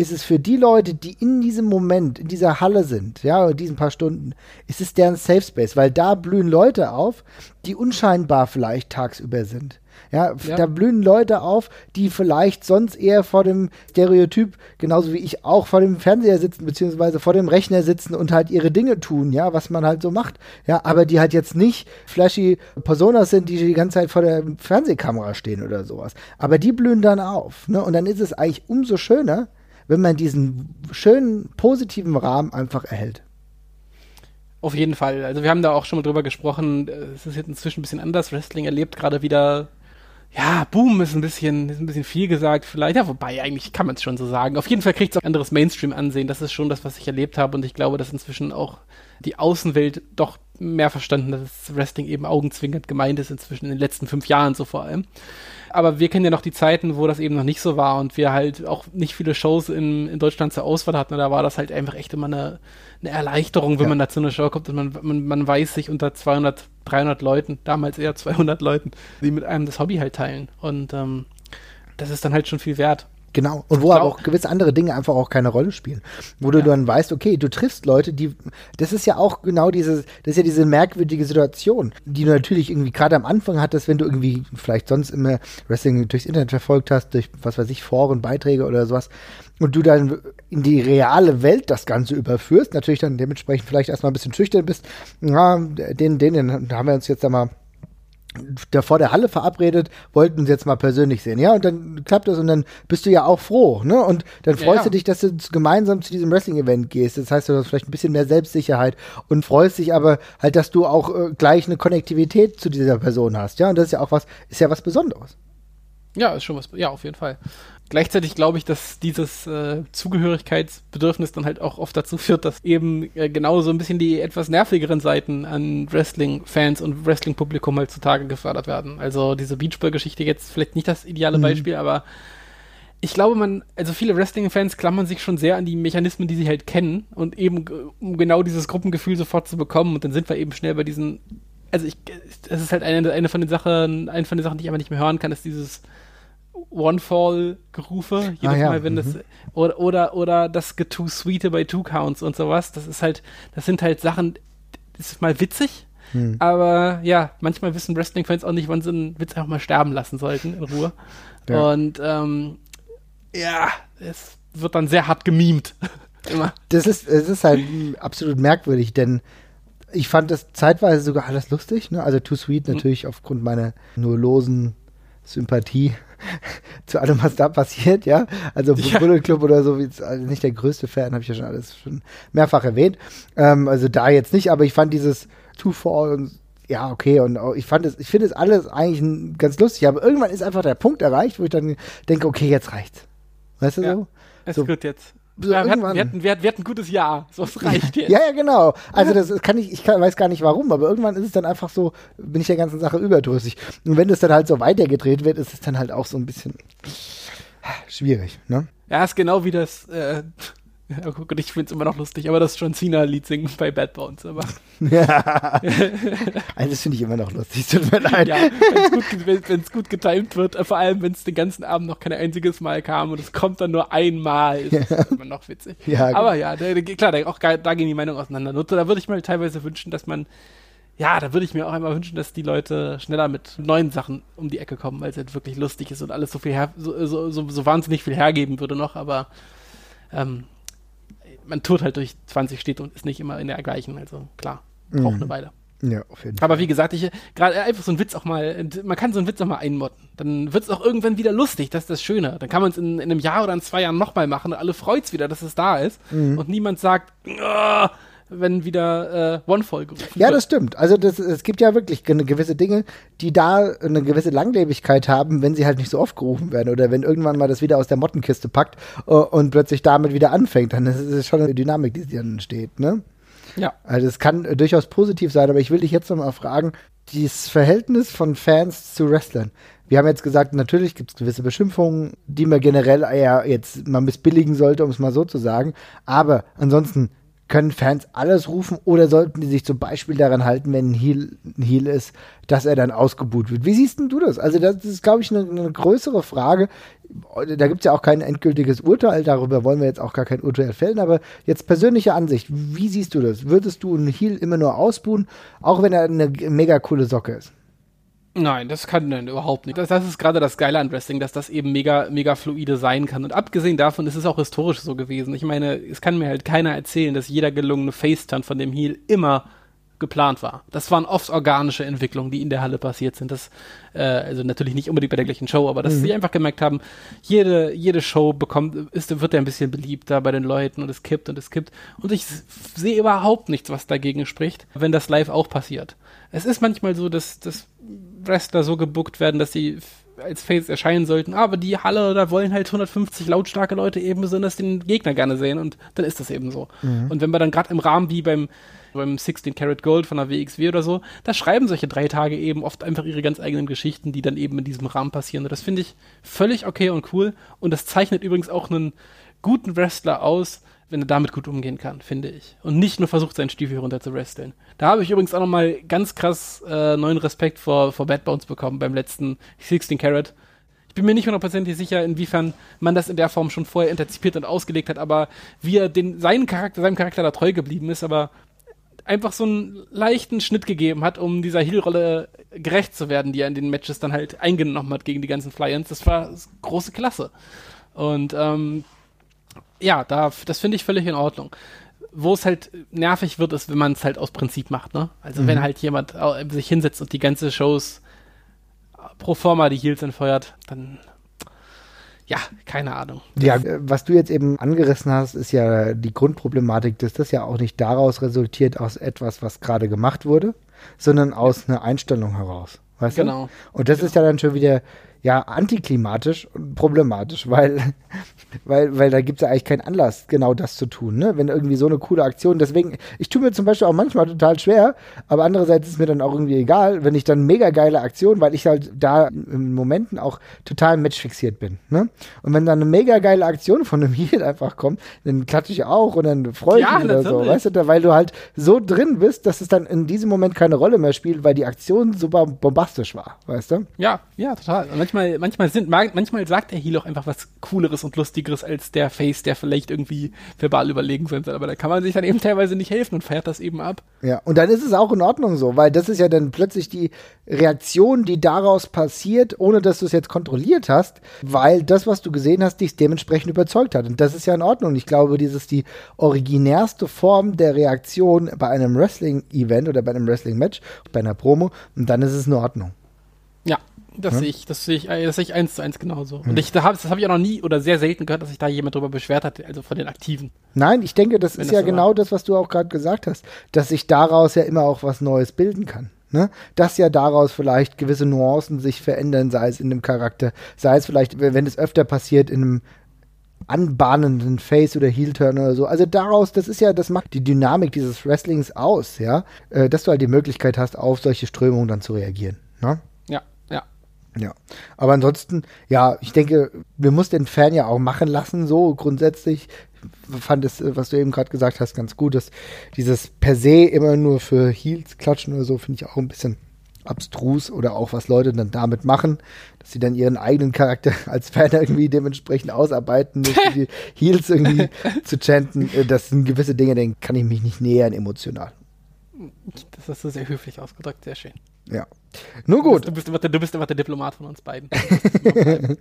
ist es für die Leute, die in diesem Moment, in dieser Halle sind, ja, in diesen paar Stunden, ist es deren Safe Space, weil da blühen Leute auf, die unscheinbar vielleicht tagsüber sind. Ja, ja, da blühen Leute auf, die vielleicht sonst eher vor dem Stereotyp, genauso wie ich auch vor dem Fernseher sitzen, beziehungsweise vor dem Rechner sitzen und halt ihre Dinge tun, ja, was man halt so macht. Ja, aber die halt jetzt nicht flashy Personas sind, die die ganze Zeit vor der Fernsehkamera stehen oder sowas. Aber die blühen dann auf, ne? Und dann ist es eigentlich umso schöner, wenn man diesen schönen, positiven Rahmen einfach erhält. Auf jeden Fall. Also wir haben da auch schon mal drüber gesprochen. Es ist jetzt inzwischen ein bisschen anders. Wrestling erlebt gerade wieder, ja, Boom ist ein bisschen, ist ein bisschen viel gesagt vielleicht. Ja, wobei eigentlich kann man es schon so sagen. Auf jeden Fall kriegt es auch anderes Mainstream-Ansehen. Das ist schon das, was ich erlebt habe. Und ich glaube, dass inzwischen auch die Außenwelt doch mehr verstanden, dass Wrestling eben augenzwingend gemeint ist, inzwischen in den letzten fünf Jahren so vor allem. Aber wir kennen ja noch die Zeiten, wo das eben noch nicht so war und wir halt auch nicht viele Shows in, in Deutschland zur Auswahl hatten. Und da war das halt einfach echt immer eine, eine Erleichterung, wenn ja. man da zu einer Show kommt und man, man, man weiß sich unter 200, 300 Leuten, damals eher 200 Leuten, die mit einem das Hobby halt teilen. Und ähm, das ist dann halt schon viel wert. Genau. Und wo aber auch gewisse andere Dinge einfach auch keine Rolle spielen. Wo du ja. dann weißt, okay, du triffst Leute, die, das ist ja auch genau diese, das ist ja diese merkwürdige Situation, die du natürlich irgendwie gerade am Anfang hattest, wenn du irgendwie vielleicht sonst immer Wrestling durchs Internet verfolgt hast, durch, was weiß ich, Foren, Beiträge oder sowas, und du dann in die reale Welt das Ganze überführst, natürlich dann dementsprechend vielleicht erstmal ein bisschen schüchtern bist, ja, den, den, den haben wir uns jetzt einmal da vor der Halle verabredet, wollten uns jetzt mal persönlich sehen, ja, und dann klappt das und dann bist du ja auch froh, ne, und dann freust ja, du dich, dass du gemeinsam zu diesem Wrestling-Event gehst, das heißt, du hast vielleicht ein bisschen mehr Selbstsicherheit und freust dich aber halt, dass du auch äh, gleich eine Konnektivität zu dieser Person hast, ja, und das ist ja auch was, ist ja was Besonderes. Ja, ist schon was, ja, auf jeden Fall. Gleichzeitig glaube ich, dass dieses äh, Zugehörigkeitsbedürfnis dann halt auch oft dazu führt, dass eben äh, genau so ein bisschen die etwas nervigeren Seiten an Wrestling-Fans und Wrestling-Publikum halt zutage gefördert werden. Also diese Beachball-Geschichte jetzt vielleicht nicht das ideale mhm. Beispiel, aber ich glaube, man, also viele Wrestling-Fans klammern sich schon sehr an die Mechanismen, die sie halt kennen und eben, um genau dieses Gruppengefühl sofort zu bekommen und dann sind wir eben schnell bei diesen, also ich, das ist halt eine, eine von den Sachen, eine von den Sachen, die ich einfach nicht mehr hören kann, ist dieses One-Fall-Gerufe, jedes ah, ja. Mal, wenn mhm. das, oder, oder, oder das Too Sweete bei Two Counts und sowas, das ist halt, das sind halt Sachen, das ist mal witzig, hm. aber ja, manchmal wissen Wrestling-Fans auch nicht, wann sie einen Witz einfach mal sterben lassen sollten, in Ruhe. Ja. Und, ähm, ja, es wird dann sehr hart gemimt. Immer. Das ist, es ist halt absolut merkwürdig, denn ich fand das zeitweise sogar alles lustig, ne? Also Too Sweet mhm. natürlich aufgrund meiner nur losen Sympathie zu allem, was da passiert, ja. Also ja. Bullet Club oder so, also nicht der größte Fan, habe ich ja schon alles schon mehrfach erwähnt. Ähm, also da jetzt nicht, aber ich fand dieses Two Fall und ja, okay, und ich fand es, ich finde es alles eigentlich ganz lustig, aber irgendwann ist einfach der Punkt erreicht, wo ich dann denke, okay, jetzt reicht's. Weißt du ja, so? Es so, wird jetzt. Ja, wir, hatten, wir, hatten, wir, hatten, ein gutes Jahr. So, es reicht jetzt. ja, ja, genau. Also das kann ich, ich kann, weiß gar nicht warum, aber irgendwann ist es dann einfach so, bin ich der ganzen Sache überdrüssig. Und wenn das dann halt so weitergedreht wird, ist es dann halt auch so ein bisschen schwierig, ne? Ja, ist genau wie das, äh, ja, guck, ich finde es immer noch lustig, aber das John Cena-Lied singen bei Bad Bones. Aber. Ja. also das finde ich immer noch lustig, tut mir leid. Ja, wenn es gut, gut getimt wird, vor allem wenn es den ganzen Abend noch kein einziges Mal kam und es kommt dann nur einmal, ist ja. immer noch witzig. Ja, aber ja, da, klar, da, auch, da gehen die Meinungen auseinander. Nur, da würde ich mir teilweise wünschen, dass man ja, da würde ich mir auch einmal wünschen, dass die Leute schneller mit neuen Sachen um die Ecke kommen, weil es halt wirklich lustig ist und alles so viel her, so, so, so, so wahnsinnig viel hergeben würde noch, aber ähm, man tut halt durch 20 Städte und ist nicht immer in der gleichen. Also klar, braucht mhm. eine Weile. Ja, auf jeden Fall. Aber wie gesagt, ich gerade einfach so einen Witz auch mal, man kann so einen Witz auch mal einmotten. Dann wird es auch irgendwann wieder lustig, das ist das Schöne. Dann kann man es in, in, einem Jahr oder in zwei Jahren nochmal machen und alle freut es wieder, dass es da ist. Mhm. Und niemand sagt, oh, wenn wieder äh, One-Fall gerufen Ja, wird. das stimmt. Also das, es gibt ja wirklich gewisse Dinge, die da eine gewisse Langlebigkeit haben, wenn sie halt nicht so oft gerufen werden oder wenn irgendwann mal das wieder aus der Mottenkiste packt uh, und plötzlich damit wieder anfängt, dann ist es schon eine Dynamik, die dann entsteht, ne? Ja. Also es kann durchaus positiv sein, aber ich will dich jetzt noch mal fragen, dieses Verhältnis von Fans zu Wrestlern. Wir haben jetzt gesagt, natürlich gibt es gewisse Beschimpfungen, die man generell eher jetzt mal missbilligen sollte, um es mal so zu sagen. Aber ansonsten, können Fans alles rufen oder sollten die sich zum Beispiel daran halten, wenn ein Heal, ein Heal ist, dass er dann ausgebuht wird? Wie siehst denn du das? Also das ist, glaube ich, eine, eine, größere Frage. Da gibt es ja auch kein endgültiges Urteil, darüber wollen wir jetzt auch gar kein Urteil fällen, aber jetzt persönliche Ansicht, wie siehst du das? Würdest du einen Heal immer nur ausbuhen, auch wenn er eine mega coole Socke ist? Nein, das kann nein, überhaupt nicht. Das, das ist gerade das Geile an Wrestling, dass das eben mega, mega fluide sein kann. Und abgesehen davon ist es auch historisch so gewesen. Ich meine, es kann mir halt keiner erzählen, dass jeder gelungene Face-Turn von dem Heel immer geplant war. Das waren oft organische Entwicklungen, die in der Halle passiert sind. Das, äh, also natürlich nicht unbedingt bei der gleichen Show, aber dass mhm. sie einfach gemerkt haben, jede, jede Show bekommt, ist, wird ja ein bisschen beliebter bei den Leuten und es kippt und es kippt. Und ich sehe überhaupt nichts, was dagegen spricht, wenn das live auch passiert. Es ist manchmal so, dass, dass Wrestler so gebuckt werden, dass sie als Face erscheinen sollten, aber die Halle, da wollen halt 150 lautstarke Leute eben besonders den Gegner gerne sehen und dann ist das eben so. Mhm. Und wenn wir dann gerade im Rahmen wie beim beim 16 Karat Gold von der WXW oder so, da schreiben solche drei Tage eben oft einfach ihre ganz eigenen Geschichten, die dann eben in diesem Rahmen passieren. Und das finde ich völlig okay und cool. Und das zeichnet übrigens auch einen guten Wrestler aus, wenn er damit gut umgehen kann, finde ich. Und nicht nur versucht, seinen Stiefel runter zu wresteln. Da habe ich übrigens auch nochmal ganz krass äh, neuen Respekt vor, vor Bad Bones bekommen beim letzten 16 Karat. Ich bin mir nicht hundertprozentig sicher, inwiefern man das in der Form schon vorher antizipiert und ausgelegt hat, aber wie er den, seinen Charakter, seinem Charakter da treu geblieben ist, aber einfach so einen leichten Schnitt gegeben hat, um dieser Heel-Rolle gerecht zu werden, die er in den Matches dann halt eingenommen hat gegen die ganzen Fly-Ins. Das war große Klasse. Und ähm, ja, da, das finde ich völlig in Ordnung. Wo es halt nervig wird, ist, wenn man es halt aus Prinzip macht, ne? Also mhm. wenn halt jemand sich hinsetzt und die ganze Shows pro forma die Heels entfeuert, dann ja, keine Ahnung. Ja, was du jetzt eben angerissen hast, ist ja die Grundproblematik, dass das ja auch nicht daraus resultiert aus etwas, was gerade gemacht wurde, sondern aus einer Einstellung heraus. Weißt genau. Du? Und das genau. ist ja dann schon wieder ja, antiklimatisch und problematisch, weil, weil, weil da gibt es ja eigentlich keinen Anlass, genau das zu tun, ne? Wenn irgendwie so eine coole Aktion, deswegen, ich tue mir zum Beispiel auch manchmal total schwer, aber andererseits ist mir dann auch irgendwie egal, wenn ich dann mega geile Aktion, weil ich halt da in Momenten auch total matchfixiert bin, ne? Und wenn dann eine mega geile Aktion von einem Heal einfach kommt, dann klatsche ich auch und dann freue ich ja, mich oder so, weißt du, weil du halt so drin bist, dass es dann in diesem Moment keine Rolle mehr spielt, weil die Aktion super bombastisch war, weißt du? Ja, ja, total. Manchmal, manchmal sind, manchmal sagt der Heal auch einfach was Cooleres und Lustigeres als der Face, der vielleicht irgendwie verbal überlegen sein soll. Aber da kann man sich dann eben teilweise nicht helfen und feiert das eben ab. Ja, und dann ist es auch in Ordnung so, weil das ist ja dann plötzlich die Reaktion, die daraus passiert, ohne dass du es jetzt kontrolliert hast, weil das, was du gesehen hast, dich dementsprechend überzeugt hat. Und das ist ja in Ordnung. Ich glaube, dieses die originärste Form der Reaktion bei einem Wrestling-Event oder bei einem Wrestling-Match, bei einer Promo, und dann ist es in Ordnung. Ja, das hm? sehe ich, das sehe ich, das sehe ich eins zu eins genauso. Hm. Und ich, da hab, das habe ich auch noch nie oder sehr selten gehört, dass sich da jemand drüber beschwert hat, also von den Aktiven. Nein, ich denke, das ist das ja genau war. das, was du auch gerade gesagt hast, dass sich daraus ja immer auch was Neues bilden kann. Ne? Dass ja daraus vielleicht gewisse Nuancen sich verändern, sei es in dem Charakter, sei es vielleicht, wenn es öfter passiert, in einem anbahnenden Face oder Heel-Turn oder so. Also daraus, das ist ja, das macht die Dynamik dieses Wrestlings aus, ja, äh, dass du halt die Möglichkeit hast, auf solche Strömungen dann zu reagieren. Ne? Ja, aber ansonsten, ja, ich denke, wir muss den Fan ja auch machen lassen, so grundsätzlich. Ich fand es, was du eben gerade gesagt hast, ganz gut, dass dieses per se immer nur für Heels klatschen oder so, finde ich auch ein bisschen abstrus oder auch was Leute dann damit machen, dass sie dann ihren eigenen Charakter als Fan irgendwie dementsprechend ausarbeiten, die Heels irgendwie zu chanten. Das sind gewisse Dinge, denen kann ich mich nicht nähern emotional. Das hast du sehr höflich ausgedrückt, sehr schön. Ja. Nur gut. Du bist, du bist, du bist immer der Diplomat von uns beiden.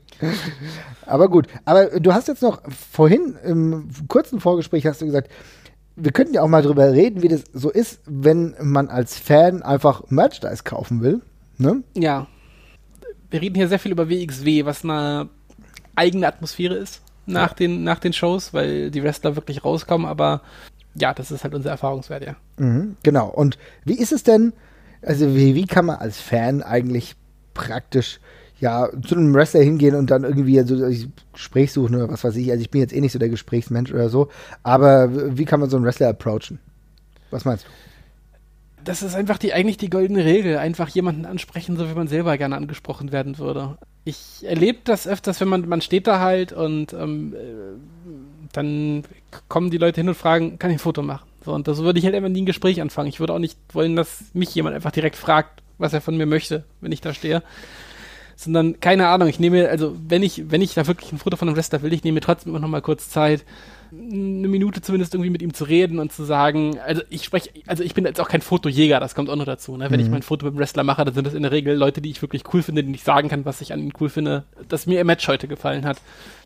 aber gut. Aber du hast jetzt noch vorhin im kurzen Vorgespräch hast du gesagt, wir könnten ja auch mal drüber reden, wie das so ist, wenn man als Fan einfach Merchandise kaufen will. Ne? Ja. Wir reden hier sehr viel über WXW, was eine eigene Atmosphäre ist nach, ja. den, nach den Shows, weil die Wrestler wirklich rauskommen, aber ja, das ist halt unser Erfahrungswert, ja. Mhm, genau. Und wie ist es denn, also wie, wie kann man als Fan eigentlich praktisch ja, zu einem Wrestler hingehen und dann irgendwie so also Gespräch suchen oder was weiß ich. Also ich bin jetzt eh nicht so der Gesprächsmensch oder so, aber wie kann man so einen Wrestler approachen? Was meinst du? Das ist einfach die eigentlich die goldene Regel, einfach jemanden ansprechen, so wie man selber gerne angesprochen werden würde. Ich erlebe das öfters, wenn man man steht da halt und ähm, äh, dann kommen die Leute hin und fragen, kann ich ein Foto machen? So, und das würde ich halt immer nie ein Gespräch anfangen. Ich würde auch nicht wollen, dass mich jemand einfach direkt fragt, was er von mir möchte, wenn ich da stehe. Sondern, keine Ahnung, ich nehme, also wenn ich, wenn ich da wirklich ein Foto von einem Wrestler will, ich nehme mir trotzdem immer noch mal kurz Zeit, eine Minute zumindest irgendwie mit ihm zu reden und zu sagen, also ich spreche, also ich bin jetzt auch kein Fotojäger, das kommt auch noch dazu. Ne? Wenn mhm. ich mein Foto mit dem Wrestler mache, dann sind das in der Regel Leute, die ich wirklich cool finde, denen ich sagen kann, was ich an ihnen cool finde, dass mir im Match heute gefallen hat,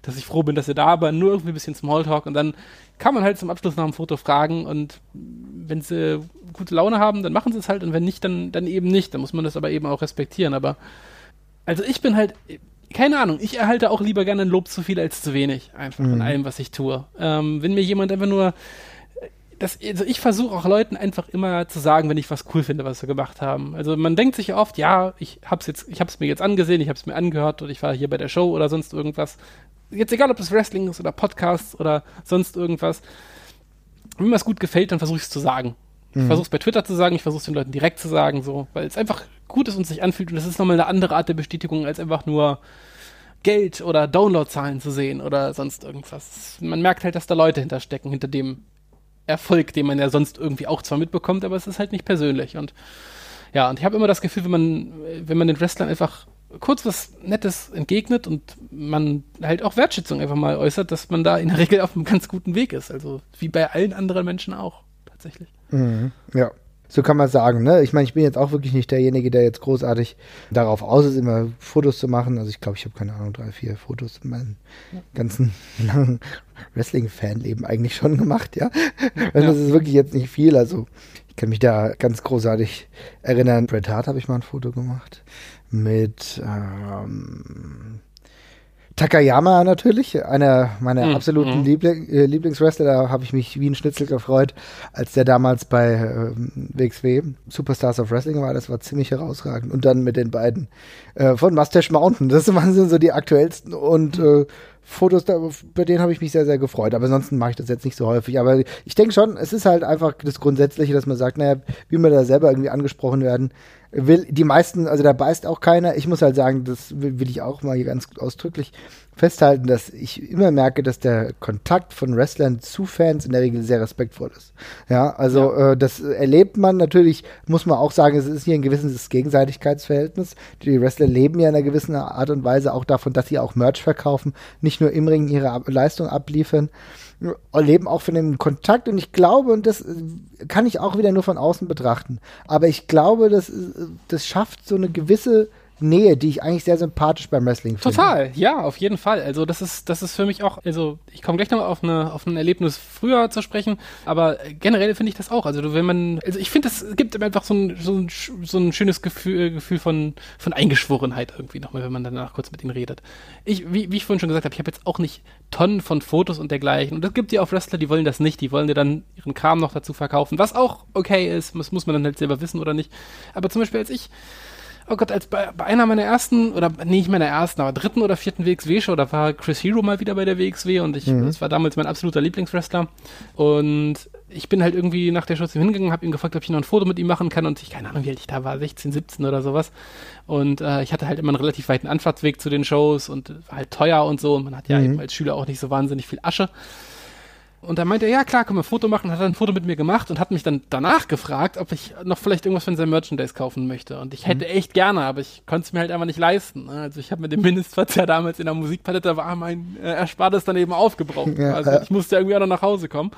dass ich froh bin, dass ihr da, aber nur irgendwie ein bisschen Smalltalk und dann kann man halt zum Abschluss nach dem Foto fragen und wenn sie gute Laune haben, dann machen sie es halt und wenn nicht, dann, dann eben nicht. Dann muss man das aber eben auch respektieren. Aber also ich bin halt, keine Ahnung, ich erhalte auch lieber gerne ein Lob zu viel als zu wenig, einfach mhm. in allem, was ich tue. Ähm, wenn mir jemand einfach nur das, also ich versuche auch Leuten einfach immer zu sagen, wenn ich was cool finde, was sie gemacht haben. Also man denkt sich oft, ja, ich hab's jetzt, ich hab's mir jetzt angesehen, ich hab's mir angehört oder ich war hier bei der Show oder sonst irgendwas. Jetzt egal, ob das Wrestling ist oder Podcasts oder sonst irgendwas. Wenn mir was gut gefällt, dann versuche ich es zu sagen. Ich mhm. versuche es bei Twitter zu sagen, ich versuche es den Leuten direkt zu sagen, so, weil es einfach gut ist und sich anfühlt und das ist nochmal eine andere Art der Bestätigung, als einfach nur Geld oder Downloadzahlen zu sehen oder sonst irgendwas. Man merkt halt, dass da Leute hinterstecken, hinter dem Erfolg, den man ja sonst irgendwie auch zwar mitbekommt, aber es ist halt nicht persönlich. Und ja, und ich habe immer das Gefühl, wenn man, wenn man den Wrestlern einfach kurz was Nettes entgegnet und man halt auch Wertschätzung einfach mal äußert, dass man da in der Regel auf einem ganz guten Weg ist. Also wie bei allen anderen Menschen auch, tatsächlich. Mhm, ja. So kann man sagen, ne? Ich meine, ich bin jetzt auch wirklich nicht derjenige, der jetzt großartig darauf aus ist, immer Fotos zu machen. Also ich glaube, ich habe keine Ahnung, drei, vier Fotos in meinem ja. ganzen langen Wrestling-Fanleben eigentlich schon gemacht, ja. ja. Das ist wirklich jetzt nicht viel. Also ich kann mich da ganz großartig erinnern. Bret Hart habe ich mal ein Foto gemacht mit ähm, Takayama natürlich, einer meiner mm, absoluten mm. Liebling, äh, Lieblingswrestler. Da habe ich mich wie ein Schnitzel gefreut, als der damals bei äh, WXW Superstars of Wrestling war. Das war ziemlich herausragend. Und dann mit den beiden äh, von Mustache Mountain. Das waren so die aktuellsten und äh, Fotos, da, bei denen habe ich mich sehr, sehr gefreut. Aber ansonsten mache ich das jetzt nicht so häufig. Aber ich denke schon, es ist halt einfach das Grundsätzliche, dass man sagt, naja, wie wir da selber irgendwie angesprochen werden, will die meisten, also da beißt auch keiner. Ich muss halt sagen, das will, will ich auch mal hier ganz ausdrücklich festhalten, dass ich immer merke, dass der Kontakt von Wrestlern zu Fans in der Regel sehr respektvoll ist. Ja, also ja. Äh, das erlebt man natürlich, muss man auch sagen, es ist hier ein gewisses Gegenseitigkeitsverhältnis. Die Wrestler leben ja in einer gewissen Art und Weise auch davon, dass sie auch Merch verkaufen, nicht nur im Ring ihre Leistung abliefern leben auch von dem Kontakt. Und ich glaube, und das äh, kann ich auch wieder nur von außen betrachten, aber ich glaube, das, äh, das schafft so eine gewisse Nähe, die ich eigentlich sehr sympathisch beim Wrestling finde. Total, ja, auf jeden Fall. Also das ist, das ist für mich auch, also ich komme gleich nochmal auf, eine, auf ein Erlebnis früher zu sprechen, aber generell finde ich das auch. Also wenn man, also ich finde, es gibt einfach so ein, so ein, so ein schönes Gefühl, Gefühl von, von Eingeschworenheit irgendwie nochmal, wenn man danach kurz mit ihnen redet. Ich, wie, wie ich vorhin schon gesagt habe, ich habe jetzt auch nicht Tonnen von Fotos und dergleichen. Und es gibt ja auch Wrestler, die wollen das nicht, die wollen dir dann ihren Kram noch dazu verkaufen, was auch okay ist, das muss man dann halt selber wissen oder nicht. Aber zum Beispiel als ich oh Gott, als bei, bei, einer meiner ersten, oder nee, nicht meiner ersten, aber dritten oder vierten WXW-Show, da war Chris Hero mal wieder bei der WXW und ich, mhm. das war damals mein absoluter Lieblingswrestler. Und ich bin halt irgendwie nach der Show zu ihm hingegangen, habe ihn gefragt, ob ich noch ein Foto mit ihm machen kann und ich, keine Ahnung, wie alt ich da war, 16, 17 oder sowas. Und äh, ich hatte halt immer einen relativ weiten Anfahrtsweg zu den Shows und war halt teuer und so und man hat ja mhm. eben als Schüler auch nicht so wahnsinnig viel Asche. Und dann meinte er, ja klar, können wir ein Foto machen, hat er ein Foto mit mir gemacht und hat mich dann danach gefragt, ob ich noch vielleicht irgendwas von seinem Merchandise kaufen möchte. Und ich hätte mhm. echt gerne, aber ich konnte es mir halt einfach nicht leisten. Ne? Also ich habe mit dem Mindestverzehr damals in der Musikpalette war mein äh, Erspartes dann eben aufgebraucht. Ja, also ich musste irgendwie auch noch nach Hause kommen.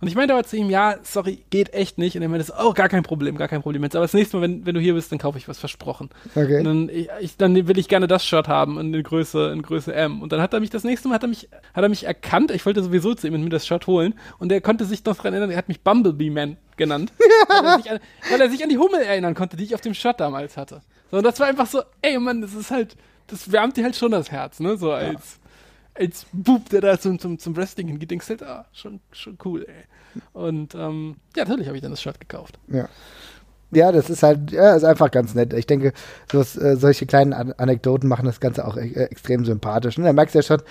Und ich meinte aber zu ihm, ja, sorry, geht echt nicht. Und er meinte, oh, gar kein Problem, gar kein Problem. Jetzt, aber das nächste Mal, wenn, wenn du hier bist, dann kaufe ich was versprochen. Okay. Und dann, ich, dann will ich gerne das Shirt haben in Größe, in Größe M. Und dann hat er mich das nächste Mal, hat er mich, hat er mich erkannt. Ich wollte sowieso zu ihm und mir das Shirt holen. Und er konnte sich noch daran erinnern, er hat mich Bumblebee Man genannt. weil, er an, weil, er sich an, die Hummel erinnern konnte, die ich auf dem Shirt damals hatte. So, und das war einfach so, ey Mann, das ist halt, das wärmt dir halt schon das Herz, ne? So als. Ja als Bub, der da zum, zum, zum Wrestling hingeht, denkst halt, ah, schon, schon cool, ey. Und ähm, ja, natürlich habe ich dann das Shirt gekauft. Ja. Ja, das ist halt, ja, ist einfach ganz nett. Ich denke, sowas, äh, solche kleinen An Anekdoten machen das Ganze auch e extrem sympathisch. Und da merkst du ja schon,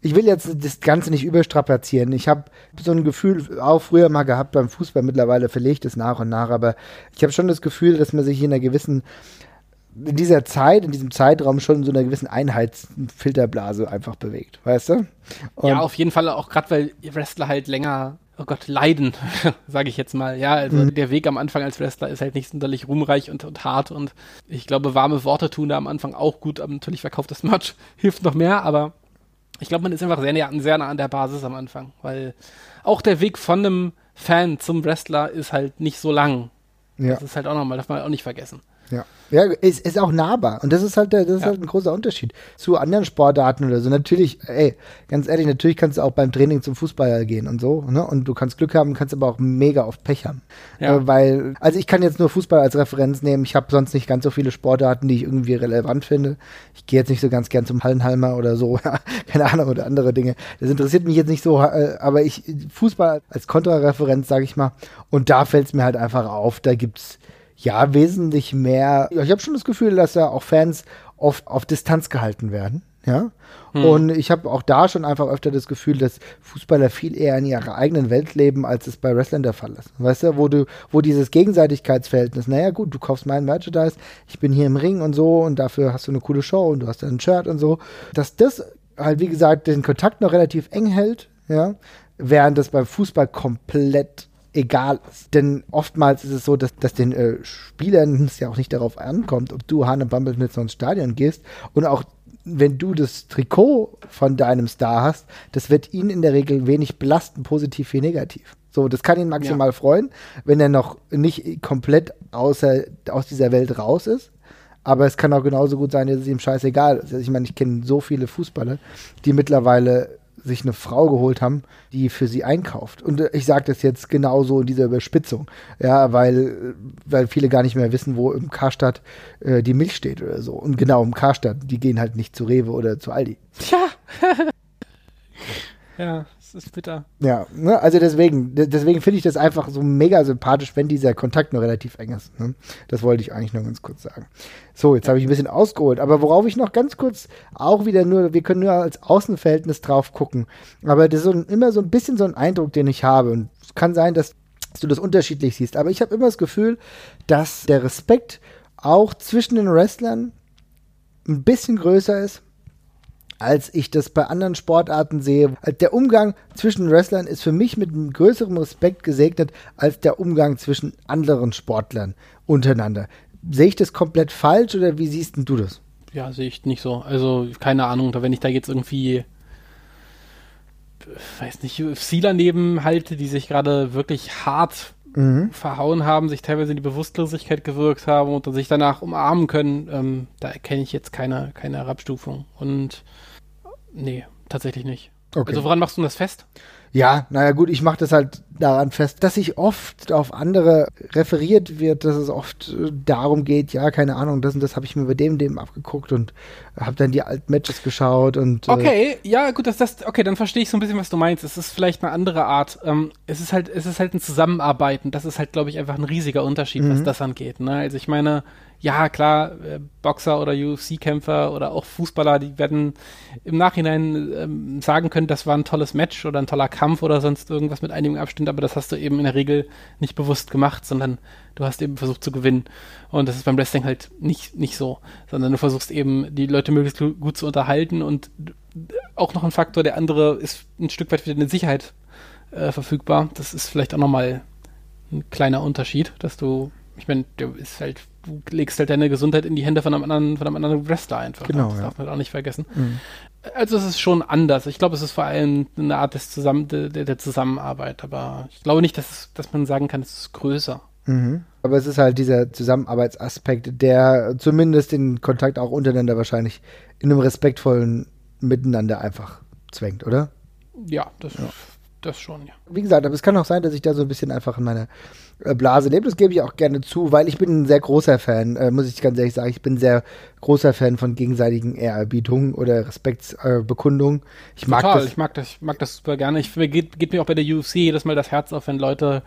ich will jetzt das Ganze nicht überstrapazieren. Ich habe so ein Gefühl auch früher mal gehabt beim Fußball, mittlerweile verlegt es nach und nach, aber ich habe schon das Gefühl, dass man sich in einer gewissen in dieser Zeit, in diesem Zeitraum schon in so einer gewissen Einheitsfilterblase einfach bewegt, weißt du? Und ja, auf jeden Fall auch gerade, weil Wrestler halt länger, oh Gott, leiden, sage ich jetzt mal. Ja, also mhm. der Weg am Anfang als Wrestler ist halt nicht sonderlich ruhmreich und, und hart und ich glaube, warme Worte tun da am Anfang auch gut, aber natürlich verkauft das Merch hilft noch mehr, aber ich glaube, man ist einfach sehr nah, sehr nah an der Basis am Anfang, weil auch der Weg von einem Fan zum Wrestler ist halt nicht so lang. Ja. Das ist halt auch nochmal, darf man auch nicht vergessen. Ja. Ja, ist, ist auch nahbar. Und das ist halt, der, das ist ja. halt ein großer Unterschied zu anderen Sportarten oder so. Natürlich, ey, ganz ehrlich, natürlich kannst du auch beim Training zum Fußball gehen und so, ne? Und du kannst Glück haben, kannst aber auch mega oft Pech haben. Ja. Äh, weil, also ich kann jetzt nur Fußball als Referenz nehmen. Ich habe sonst nicht ganz so viele Sportarten, die ich irgendwie relevant finde. Ich gehe jetzt nicht so ganz gern zum Hallenhalmer oder so, keine Ahnung, oder andere Dinge. Das interessiert mich jetzt nicht so, äh, aber ich, Fußball als Kontrareferenz, sage ich mal. Und da fällt es mir halt einfach auf, da gibt's ja wesentlich mehr. Ich habe schon das Gefühl, dass da auch Fans oft auf Distanz gehalten werden. Ja. Hm. Und ich habe auch da schon einfach öfter das Gefühl, dass Fußballer viel eher in ihrer eigenen Welt leben, als es bei Wrestlern der Fall ist. Weißt du, wo du, wo dieses Gegenseitigkeitsverhältnis, naja gut, du kaufst mein Merchandise, ich bin hier im Ring und so und dafür hast du eine coole Show und du hast ein Shirt und so, dass das halt, wie gesagt, den Kontakt noch relativ eng hält, ja, während das beim Fußball komplett egal ist. Denn oftmals ist es so, dass, dass den äh, Spielern es ja auch nicht darauf ankommt, ob du Hahn und Bumble mit so ins Stadion gehst und auch wenn du das Trikot von deinem Star hast, das wird ihn in der Regel wenig belasten, positiv wie negativ. So, das kann ihn maximal ja. freuen, wenn er noch nicht komplett außer, aus dieser Welt raus ist. Aber es kann auch genauso gut sein, dass es ihm scheißegal ist. Also ich meine, ich kenne so viele Fußballer, die mittlerweile sich eine Frau geholt haben, die für sie einkauft. Und ich sage das jetzt genauso in dieser Überspitzung, ja, weil, weil viele gar nicht mehr wissen, wo im Karstadt äh, die Milch steht oder so. Und genau im Karstadt, die gehen halt nicht zu Rewe oder zu Aldi. Tja. ja, das ist bitter. Ja, ne, also deswegen, deswegen finde ich das einfach so mega sympathisch, wenn dieser Kontakt nur relativ eng ist. Ne? Das wollte ich eigentlich nur ganz kurz sagen. So, jetzt habe ich ein bisschen ausgeholt, aber worauf ich noch ganz kurz auch wieder nur, wir können nur als Außenverhältnis drauf gucken, aber das ist so ein, immer so ein bisschen so ein Eindruck, den ich habe und es kann sein, dass, dass du das unterschiedlich siehst, aber ich habe immer das Gefühl, dass der Respekt auch zwischen den Wrestlern ein bisschen größer ist als ich das bei anderen Sportarten sehe. Der Umgang zwischen Wrestlern ist für mich mit einem größeren Respekt gesegnet als der Umgang zwischen anderen Sportlern untereinander. Sehe ich das komplett falsch oder wie siehst du das? Ja, sehe ich nicht so. Also, keine Ahnung, wenn ich da jetzt irgendwie weiß nicht, UFCler neben halte, die sich gerade wirklich hart mhm. verhauen haben, sich teilweise in die Bewusstlosigkeit gewirkt haben und sich danach umarmen können, ähm, da erkenne ich jetzt keine, keine Herabstufung. Und Nee, tatsächlich nicht. Okay. Also woran machst du das fest? Ja, naja gut, ich mache das halt daran fest, dass sich oft auf andere referiert wird, dass es oft äh, darum geht, ja, keine Ahnung, das und das habe ich mir bei dem, dem abgeguckt und habe dann die alten Matches geschaut und äh Okay, ja, gut, dass das okay, dann verstehe ich so ein bisschen, was du meinst. Es ist vielleicht eine andere Art. Ähm, es ist halt es ist halt ein Zusammenarbeiten. Das ist halt glaube ich einfach ein riesiger Unterschied, mhm. was das angeht, ne? Also ich meine, ja, klar, äh, Boxer oder UFC-Kämpfer oder auch Fußballer, die werden im Nachhinein ähm, sagen können, das war ein tolles Match oder ein toller Kampf oder sonst irgendwas mit einigem Abstand, aber das hast du eben in der Regel nicht bewusst gemacht, sondern du hast eben versucht zu gewinnen. Und das ist beim Wrestling halt nicht, nicht so, sondern du versuchst eben, die Leute möglichst gut zu unterhalten und auch noch ein Faktor, der andere ist ein Stück weit für eine Sicherheit äh, verfügbar. Das ist vielleicht auch nochmal ein kleiner Unterschied, dass du, ich meine, der ist halt du legst halt deine Gesundheit in die Hände von einem anderen, von einem anderen Wrestler einfach. Genau. Das ja. darf man auch nicht vergessen. Mhm. Also es ist schon anders. Ich glaube, es ist vor allem eine Art des Zusammen der, der Zusammenarbeit, aber ich glaube nicht, dass, es, dass man sagen kann, es ist größer. Mhm. Aber es ist halt dieser Zusammenarbeitsaspekt, der zumindest den Kontakt auch untereinander wahrscheinlich in einem respektvollen Miteinander einfach zwängt, oder? Ja, das, ja. das schon, ja. Wie gesagt, aber es kann auch sein, dass ich da so ein bisschen einfach in meiner Blase lebt. Das gebe ich auch gerne zu, weil ich bin ein sehr großer Fan, äh, muss ich ganz ehrlich sagen. Ich bin sehr großer Fan von gegenseitigen Ehrerbietungen oder Respektsbekundungen. Äh, ich mag Total, das. ich mag das, ich mag das super gerne. Ich, geht, geht mir auch bei der UFC jedes Mal das Herz auf, wenn Leute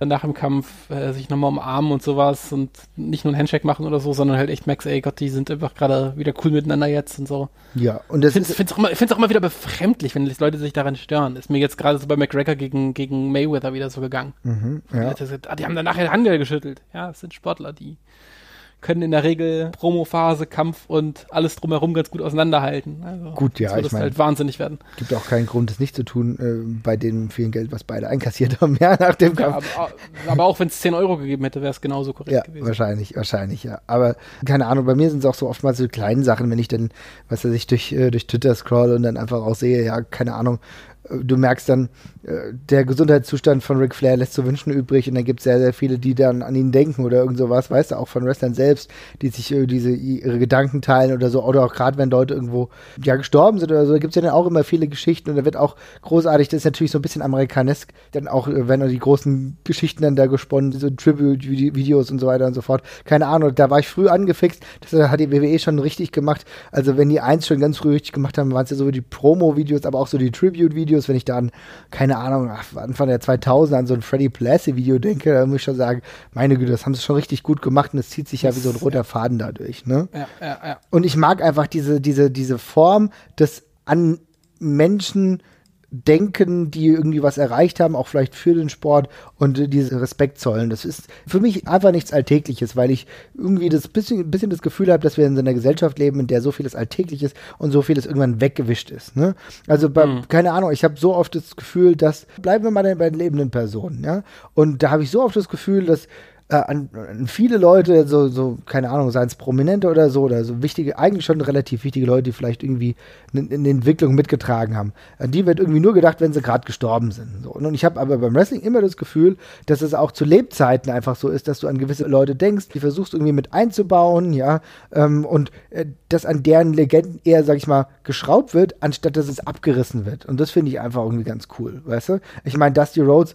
nach dem Kampf äh, sich nochmal umarmen und sowas und nicht nur ein Handshake machen oder so, sondern halt echt Max, ey Gott, die sind einfach gerade wieder cool miteinander jetzt und so. Ja, und das ich finde es auch, immer, auch immer wieder befremdlich, wenn Leute sich daran stören. Ist mir jetzt gerade so bei McGregor gegen, gegen Mayweather wieder so gegangen. Mhm, ja. die, gesagt, ah, die haben dann nachher Hand geschüttelt. Ja, es sind Sportler, die können in der Regel Promophase, Kampf und alles drumherum ganz gut auseinanderhalten. Also, gut, ja, ich meine, halt wahnsinnig werden. Gibt auch keinen Grund, das nicht zu tun, äh, bei dem vielen Geld, was beide einkassiert haben, ja, nach dem Kampf. Ja, aber, aber, auch wenn es 10 Euro gegeben hätte, wäre es genauso korrekt ja, gewesen. Wahrscheinlich, wahrscheinlich, ja. Aber keine Ahnung, bei mir sind es auch so oftmals so kleine Sachen, wenn ich dann, was weiß ich, durch, äh, durch Twitter scroll und dann einfach auch sehe, ja, keine Ahnung, du merkst dann, äh, der Gesundheitszustand von Ric Flair lässt zu wünschen übrig und dann gibt es sehr, sehr viele, die dann an ihn denken oder irgend sowas, weißt du, auch von Wrestlern selbst, die sich äh, diese ihre Gedanken teilen oder so, oder auch gerade wenn Leute irgendwo ja gestorben sind oder so, da gibt es ja dann auch immer viele Geschichten und da wird auch großartig, das ist natürlich so ein bisschen amerikanesk, dann auch, äh, wenn die großen Geschichten dann da gesponnen, so Tribute-Videos und so weiter und so fort. Keine Ahnung, da war ich früh angefixt, das hat die WWE schon richtig gemacht. Also wenn die eins schon ganz früh richtig gemacht haben, waren es ja so die Promo-Videos, aber auch so die Tribute-Videos Videos, wenn ich da an, keine Ahnung, Anfang der 2000 an so ein Freddy Blassie Video denke, da muss ich schon sagen, meine Güte, das haben sie schon richtig gut gemacht und es zieht sich ja wie so ein roter Faden dadurch, ne? Ja, ja, ja. Und ich mag einfach diese, diese, diese Form des an Menschen denken, die irgendwie was erreicht haben, auch vielleicht für den Sport und äh, diese Respekt zollen. Das ist für mich einfach nichts Alltägliches, weil ich irgendwie das bisschen, bisschen das Gefühl habe, dass wir in so einer Gesellschaft leben, in der so vieles Alltägliches und so vieles irgendwann weggewischt ist. Ne? Also bei, mhm. keine Ahnung, ich habe so oft das Gefühl, dass bleiben wir mal bei den lebenden Personen, ja. Und da habe ich so oft das Gefühl, dass äh, an, an, viele Leute, so, so, keine Ahnung, seien es Prominente oder so, oder so wichtige, eigentlich schon relativ wichtige Leute, die vielleicht irgendwie eine, Entwicklung mitgetragen haben. An die wird irgendwie nur gedacht, wenn sie gerade gestorben sind. So. Und ich habe aber beim Wrestling immer das Gefühl, dass es auch zu Lebzeiten einfach so ist, dass du an gewisse Leute denkst, die versuchst irgendwie mit einzubauen, ja, ähm, und äh, dass an deren Legenden eher, sag ich mal, geschraubt wird, anstatt dass es abgerissen wird. Und das finde ich einfach irgendwie ganz cool, weißt du? Ich meine, Dusty Rhodes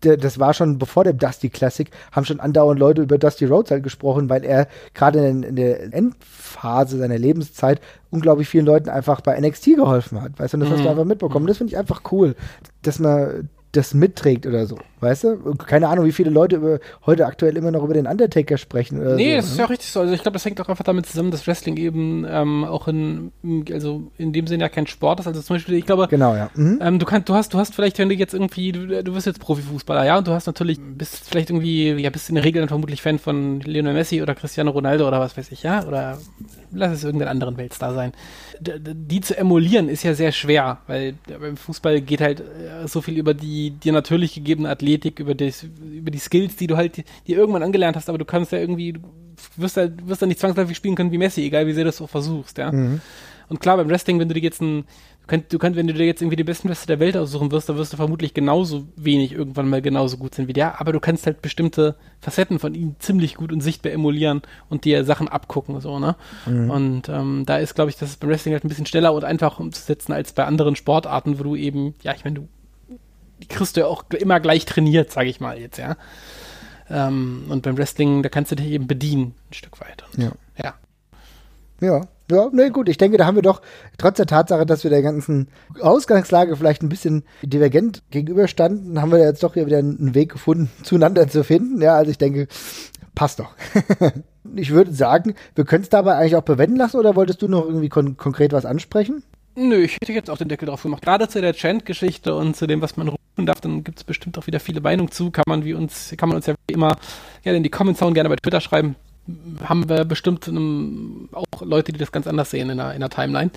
das war schon bevor dem Dusty Classic, haben schon andauernd Leute über Dusty Rhodes halt gesprochen, weil er gerade in, in, der Endphase seiner Lebenszeit unglaublich vielen Leuten einfach bei NXT geholfen hat. Weißt du, und das mhm. hast du mhm. einfach mitbekommen. Das finde ich einfach cool, dass man das mitträgt oder so, weißt du? Keine Ahnung, wie viele Leute über, heute aktuell immer noch über den Undertaker sprechen oder Nee, so, das ne? ist ja auch richtig so. Also ich glaube, das hängt auch einfach damit zusammen, dass Wrestling eben ähm, auch in, also in dem Sinne ja kein Sport ist. Also zum Beispiel, ich glaube, genau, ja. Mhm. Ähm, du kannst, du hast, du hast vielleicht, wenn du jetzt irgendwie, du, du wirst jetzt Profifußballer, ja, und du hast natürlich, bist vielleicht irgendwie, ja, bist in der Regel dann vermutlich Fan von Lionel Messi oder Cristiano Ronaldo oder was weiß ich, ja, oder lass es irgendeinen anderen Weltstar sein. Die zu emulieren ist ja sehr schwer, weil beim Fußball geht halt äh, so viel über die dir natürlich gegebene Athletik, über, das, über die Skills, die du halt dir irgendwann angelernt hast, aber du kannst ja irgendwie, du wirst da, wirst da nicht zwangsläufig spielen können wie Messi, egal wie sehr du das auch versuchst, ja. Mhm. Und klar, beim Wrestling, wenn du dir jetzt ein, könnt, du könnt, wenn du dir jetzt irgendwie die besten Wrestler der Welt aussuchen wirst, dann wirst du vermutlich genauso wenig irgendwann mal genauso gut sein wie der, aber du kannst halt bestimmte Facetten von ihm ziemlich gut und sichtbar emulieren und dir Sachen abgucken, so, ne? Mhm. Und ähm, da ist, glaube ich, das ist beim Wrestling halt ein bisschen schneller und einfacher umzusetzen als bei anderen Sportarten, wo du eben, ja, ich meine, du die kriegst du ja auch immer gleich trainiert, sage ich mal jetzt, ja. Ähm, und beim Wrestling, da kannst du dich eben bedienen, ein Stück weit. Und, ja. Ja. Ja, ja, ne, gut. Ich denke, da haben wir doch, trotz der Tatsache, dass wir der ganzen Ausgangslage vielleicht ein bisschen divergent gegenüberstanden, haben wir jetzt doch hier wieder einen Weg gefunden, zueinander zu finden. Ja, also ich denke, passt doch. ich würde sagen, wir können es dabei eigentlich auch bewenden lassen oder wolltest du noch irgendwie kon konkret was ansprechen? Nö, ich hätte jetzt auch den Deckel drauf gemacht. Gerade zu der Chant-Geschichte und zu dem, was man rufen darf, dann gibt es bestimmt auch wieder viele Meinungen zu. Kann man wie uns, kann man uns ja wie immer ja, in die Comments hauen, gerne bei Twitter schreiben haben wir bestimmt um, auch Leute, die das ganz anders sehen in der, in der Timeline.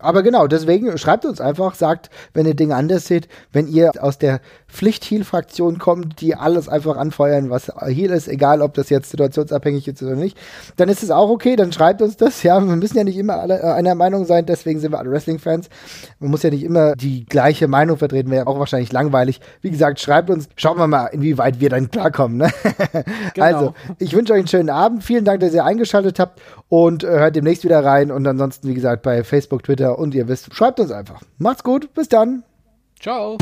Aber genau, deswegen schreibt uns einfach, sagt, wenn ihr Dinge anders seht, wenn ihr aus der Pflicht-Heal-Fraktion kommt, die alles einfach anfeuern, was Heal ist, egal ob das jetzt situationsabhängig ist oder nicht, dann ist es auch okay, dann schreibt uns das. Ja, wir müssen ja nicht immer alle äh, einer Meinung sein, deswegen sind wir alle Wrestling-Fans. Man muss ja nicht immer die gleiche Meinung vertreten, wäre auch wahrscheinlich langweilig. Wie gesagt, schreibt uns, schauen wir mal, inwieweit wir dann klarkommen. Ne? Genau. Also, ich wünsche euch einen schönen Abend. Vielen Dank, dass ihr eingeschaltet habt und äh, hört demnächst wieder rein. Und ansonsten, wie gesagt, bei Facebook, Twitter und ihr wisst, schreibt uns einfach. Macht's gut, bis dann. Ciao.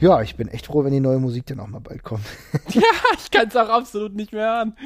Ja, ich bin echt froh, wenn die neue Musik dann auch mal bald kommt. ja, ich kann es auch absolut nicht mehr hören.